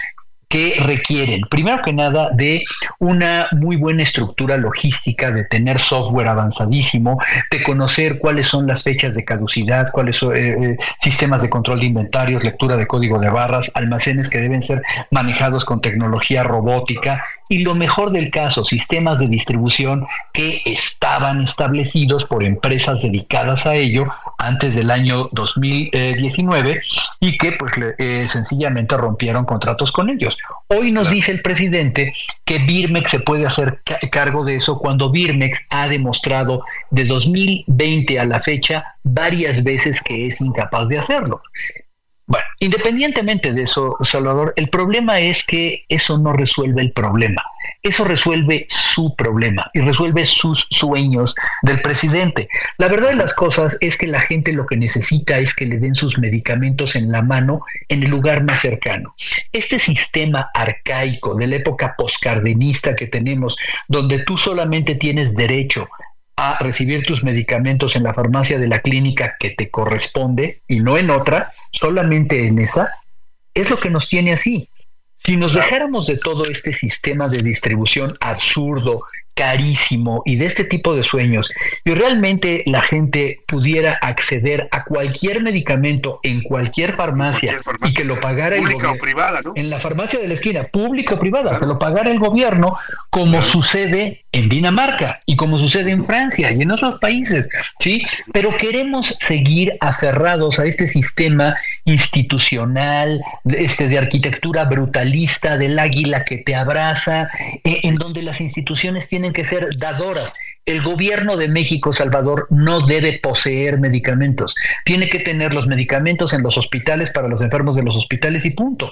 que requieren, primero que nada, de una muy buena estructura logística, de tener software avanzadísimo, de conocer cuáles son las fechas de caducidad, cuáles son eh, eh, sistemas de control de inventarios, lectura de código de barras, almacenes que deben ser manejados con tecnología robótica y lo mejor del caso, sistemas de distribución que estaban establecidos por empresas dedicadas a ello antes del año 2019 y que pues eh, sencillamente rompieron contratos con ellos. Hoy nos dice el presidente que Birmex se puede hacer cargo de eso cuando Birmex ha demostrado de 2020 a la fecha varias veces que es incapaz de hacerlo. Bueno, independientemente de eso, Salvador, el problema es que eso no resuelve el problema. Eso resuelve su problema y resuelve sus sueños del presidente. La verdad de las cosas es que la gente lo que necesita es que le den sus medicamentos en la mano en el lugar más cercano. Este sistema arcaico de la época poscardenista que tenemos, donde tú solamente tienes derecho a recibir tus medicamentos en la farmacia de la clínica que te corresponde y no en otra, solamente en esa, es lo que nos tiene así. Si nos dejáramos de todo este sistema de distribución absurdo carísimo y de este tipo de sueños y realmente la gente pudiera acceder a cualquier medicamento en cualquier farmacia, y que lo pagara el gobierno privada, ¿no? en la farmacia de la esquina, pública o privada, que lo pagara el gobierno como sucede en Dinamarca y como sucede en Francia y en otros países, ¿sí? Pero queremos seguir aferrados a este sistema institucional, este de arquitectura brutalista del águila que te abraza, eh, en donde las instituciones tienen que ser dadoras. El gobierno de México, Salvador, no debe poseer medicamentos. Tiene que tener los medicamentos en los hospitales para los enfermos de los hospitales y punto.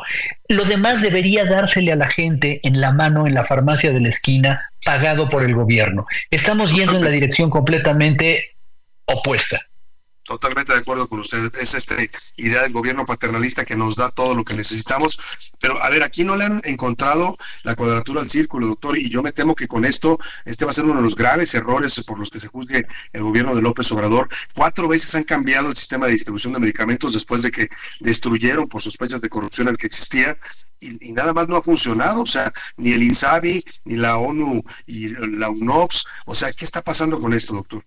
Lo demás debería dársele a la gente en la mano en la farmacia de la esquina, pagado por el gobierno. Estamos yendo en la dirección completamente opuesta. Totalmente de acuerdo con usted. Es esta idea del gobierno paternalista que nos da todo lo que necesitamos. Pero a ver, aquí no le han encontrado la cuadratura al círculo, doctor, y yo me temo que con esto este va a ser uno de los graves errores por los que se juzgue el gobierno de López Obrador. Cuatro veces han cambiado el sistema de distribución de medicamentos después de que destruyeron por sospechas de corrupción el que existía y, y, nada más no ha funcionado, o sea, ni el INSABI, ni la ONU y la UNOPS, o sea, ¿qué está pasando con esto, doctor?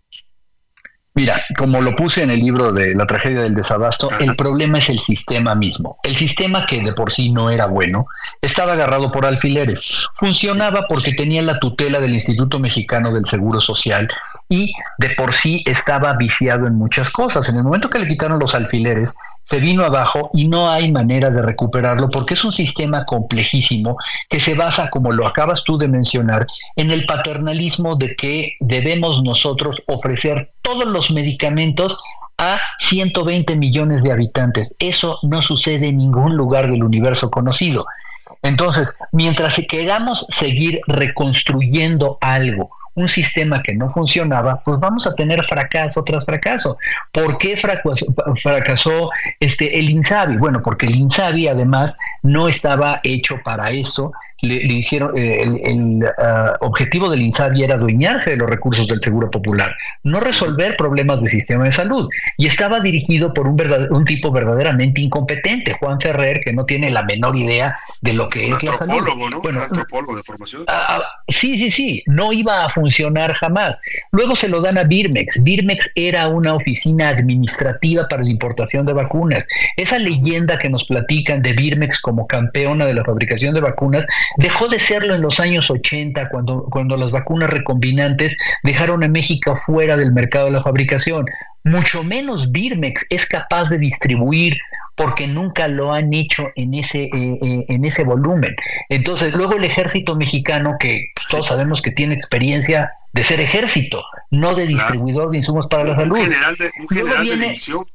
Mira, como lo puse en el libro de la tragedia del desabasto, el problema es el sistema mismo. El sistema que de por sí no era bueno, estaba agarrado por alfileres. Funcionaba porque tenía la tutela del Instituto Mexicano del Seguro Social y de por sí estaba viciado en muchas cosas. En el momento que le quitaron los alfileres, se vino abajo y no hay manera de recuperarlo porque es un sistema complejísimo que se basa, como lo acabas tú de mencionar, en el paternalismo de que debemos nosotros ofrecer todos los medicamentos a 120 millones de habitantes. Eso no sucede en ningún lugar del universo conocido. Entonces, mientras queramos seguir reconstruyendo algo, un sistema que no funcionaba, pues vamos a tener fracaso tras fracaso. ¿Por qué fracasó, fracasó este, el INSABI? Bueno, porque el INSABI además no estaba hecho para eso le, le hicieron, eh, el, el uh, objetivo del INSABI era adueñarse de los recursos del Seguro Popular, no resolver problemas del sistema de salud. Y estaba dirigido por un, verdad, un tipo verdaderamente incompetente, Juan Ferrer, que no tiene la menor idea de lo que un es la salud. antropólogo, ¿no? Bueno, un antropólogo de formación. Ah, sí, sí, sí, no iba a funcionar jamás. Luego se lo dan a Birmex. Birmex era una oficina administrativa para la importación de vacunas. Esa leyenda que nos platican de Birmex como campeona de la fabricación de vacunas dejó de serlo en los años 80, cuando, cuando las vacunas recombinantes dejaron a México fuera del mercado de la fabricación. Mucho menos Birmex es capaz de distribuir porque nunca lo han hecho en ese, eh, eh, en ese volumen. Entonces, luego el ejército mexicano, que pues, todos sabemos que tiene experiencia de ser ejército, no de distribuidor de insumos para la un salud. general de, un general de viene- división,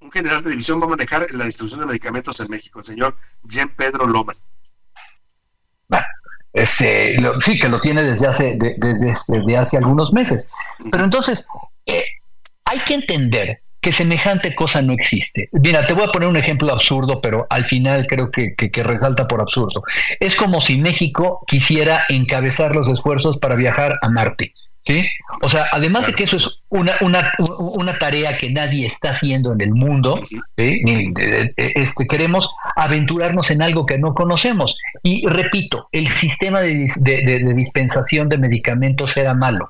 un general de división va a manejar la distribución de medicamentos en México, el señor Jean Pedro Loman. Este, sí, que lo tiene desde hace, de- desde, desde hace algunos meses. Pero entonces, eh, hay que entender que semejante cosa no existe. Mira, te voy a poner un ejemplo absurdo, pero al final creo que- que resalta por absurdo. Es como si México quisiera encabezar los esfuerzos para viajar a Marte. ¿Sí? O sea, además de que eso es una, una, una tarea que nadie está haciendo en el mundo, ¿sí? Eh, este, queremos aventurarnos en algo que no conocemos. Y repito, el sistema de, dis- de- de- de dispensación de medicamentos era malo.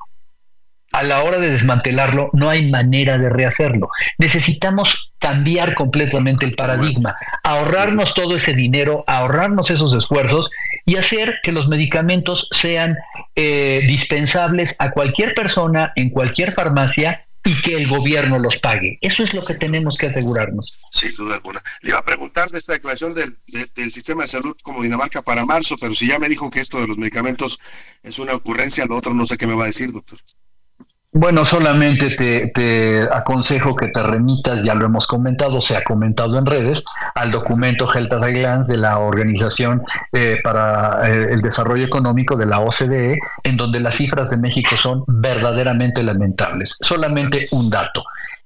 A la hora de desmantelarlo, no hay manera de rehacerlo. Necesitamos cambiar completamente el paradigma, ahorrarnos todo ese dinero, ahorrarnos esos esfuerzos y hacer que los medicamentos sean eh, dispensables a cualquier persona en cualquier farmacia y que el gobierno los pague. Eso es lo que tenemos que asegurarnos. Sin duda alguna. Le iba a preguntar de esta declaración del, de- del sistema de salud como Dinamarca para marzo, pero si ya me dijo que esto de los medicamentos es una ocurrencia, lo otro no sé qué me va a decir, doctor. Bueno, solamente te, te aconsejo que te remitas, ya lo hemos comentado, se ha comentado en redes, al documento Health at a Glance de la Organización eh, para eh, el Desarrollo Económico de la OCDE, en donde las cifras de México son verdaderamente lamentables. Solamente un dato.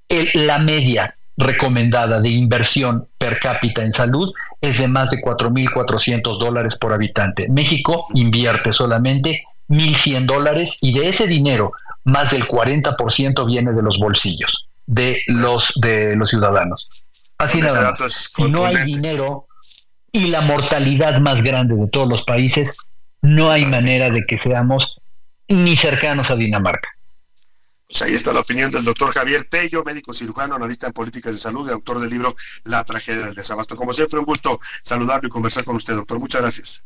El- la media recomendada de inversión per cápita en salud es de más de 4.400 dólares por habitante. México invierte solamente 1.100 dólares y de ese dinero más del 40% viene de los bolsillos de los de los ciudadanos. Así Con nada más. no hay dinero y la mortalidad más grande de todos los países, no hay manera de que seamos ni cercanos a Dinamarca. Pues ahí está la opinión del doctor Javier Tello, médico cirujano, analista en políticas de salud y autor del libro La tragedia del desabasto. Como siempre, un gusto saludarlo y conversar con usted, doctor. Muchas gracias.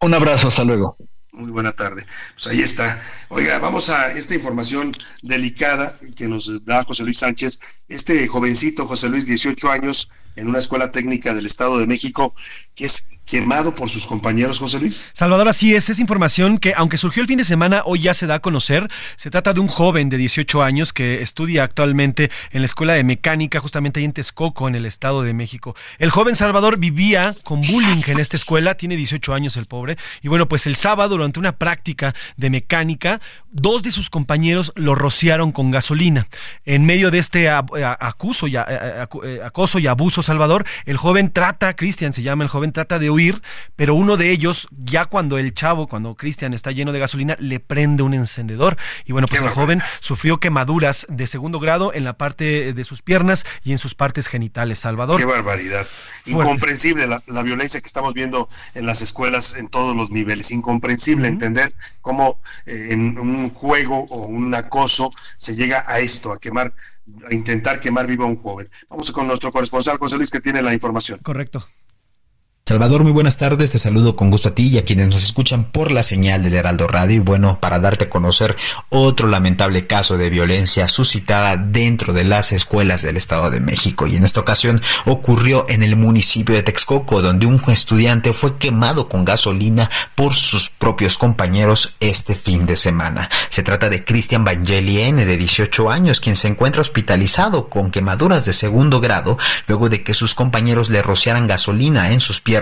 Un abrazo, hasta luego. Muy buena tarde. Pues ahí está. Oiga, vamos a esta información delicada que nos da José Luis Sánchez. Este jovencito, José Luis, 18 años, en una escuela técnica del Estado de México, que es quemado por sus compañeros, José Luis. Salvador, así es, es información que aunque surgió el fin de semana, hoy ya se da a conocer. Se trata de un joven de 18 años que estudia actualmente en la Escuela de Mecánica, justamente ahí en Texcoco, en el Estado de México. El joven Salvador vivía con bullying en esta escuela, tiene 18 años el pobre, y bueno, pues el sábado, durante una práctica de mecánica, dos de sus compañeros lo rociaron con gasolina. En medio de este acuso y, eh, acoso y abuso, Salvador, el joven trata, Cristian se llama el joven, trata de huir, pero uno de ellos, ya cuando el chavo, cuando Cristian está lleno de gasolina, le prende un encendedor. Y bueno, pues el joven sufrió quemaduras de segundo grado en la parte de sus piernas y en sus partes genitales, Salvador. Qué barbaridad. Incomprensible la, violencia que estamos viendo en las escuelas en todos los niveles. Incomprensible entender cómo eh, en un juego o un acoso se llega a esto, a quemar, a intentar quemar vivo a un joven. Vamos con nuestro corresponsal José Luis que tiene la información. Correcto. Salvador, muy buenas tardes, te saludo con gusto a ti y a quienes nos escuchan por la señal del Heraldo Radio. Y bueno, para darte a conocer otro lamentable caso de violencia suscitada dentro de las escuelas del Estado de México. Y en esta ocasión ocurrió en el municipio de Texcoco donde un estudiante fue quemado con gasolina por sus propios compañeros este fin de semana. Se trata de Cristian Vangeli N de 18 años quien se encuentra hospitalizado con quemaduras de segundo grado luego de que sus compañeros le rociaran gasolina en sus pies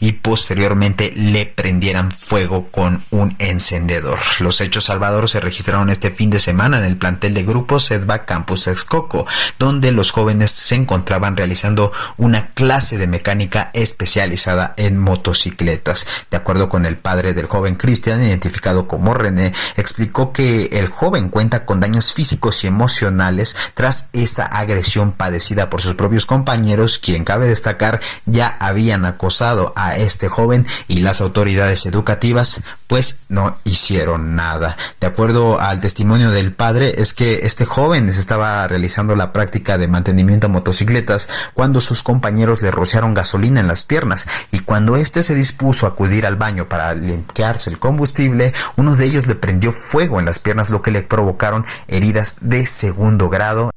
y posteriormente le prendieran fuego con un encendedor. Los hechos Salvador se registraron este fin de semana en el plantel de grupo Sedva Campus Texcoco, donde los jóvenes se encontraban realizando una clase de mecánica especializada en motocicletas. De acuerdo con el padre del joven Cristian, identificado como René, explicó que el joven cuenta con daños físicos y emocionales tras esta agresión padecida por sus propios compañeros, quien cabe destacar ya habían acosado a este joven y las autoridades educativas pues no hicieron nada. De acuerdo al testimonio del padre es que este joven estaba realizando la práctica de mantenimiento a motocicletas cuando sus compañeros le rociaron gasolina en las piernas y cuando éste se dispuso a acudir al baño para limpiarse el combustible, uno de ellos le prendió fuego en las piernas lo que le provocaron heridas de segundo grado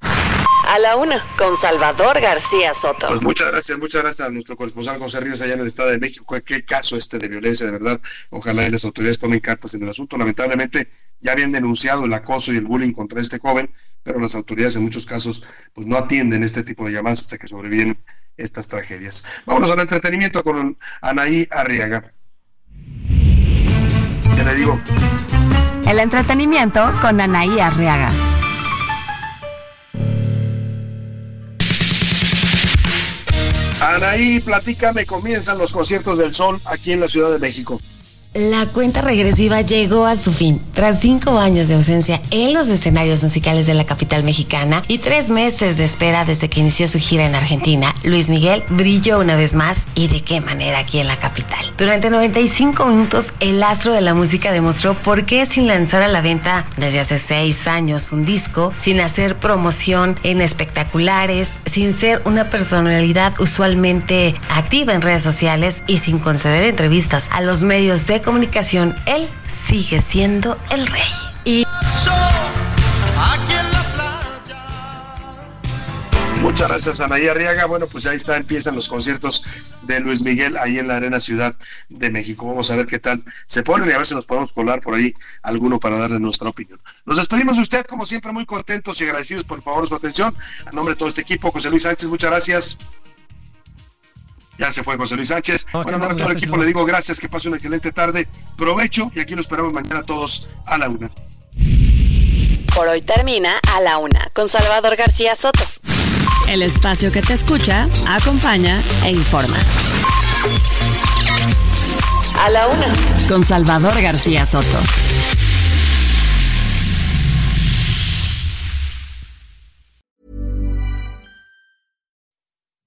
a la una con Salvador García Soto. Pues muchas gracias, muchas gracias a nuestro corresponsal José Ríos allá en el Estado de México. Qué caso este de violencia, de verdad. Ojalá y las autoridades tomen cartas en el asunto. Lamentablemente ya habían denunciado el acoso y el bullying contra este joven, pero las autoridades en muchos casos pues no atienden este tipo de llamadas hasta que sobreviven estas tragedias. Vámonos al entretenimiento con Anaí Arriaga. ¿Qué le digo? El entretenimiento con Anaí Arriaga. Anaí, platícame, comienzan los conciertos del sol aquí en la Ciudad de México. La cuenta regresiva llegó a su fin. Tras cinco años de ausencia en los escenarios musicales de la capital mexicana y tres meses de espera desde que inició su gira en Argentina, Luis Miguel brilló una vez más y de qué manera aquí en la capital. Durante 95 minutos, el astro de la música demostró por qué sin lanzar a la venta desde hace seis años un disco, sin hacer promoción en espectaculares, sin ser una personalidad usualmente activa en redes sociales y sin conceder entrevistas a los medios de comunicación, él sigue siendo el rey. Y... Muchas gracias, Anaí Arriaga. Bueno, pues ahí está, empiezan los conciertos de Luis Miguel ahí en la Arena Ciudad de México. Vamos a ver qué tal se ponen y a ver si nos podemos colar por ahí alguno para darle nuestra opinión. Nos despedimos de usted, como siempre, muy contentos y agradecidos por favor su atención. A nombre de todo este equipo, José Luis Sánchez, muchas gracias. Ya se fue José Luis Sánchez. bueno, a todo el equipo le digo gracias, que pase una excelente tarde. Provecho y aquí lo esperamos mañana todos a la una. Por hoy termina a la una con Salvador García Soto. El espacio que te escucha, acompaña e informa. A la una con Salvador García Soto.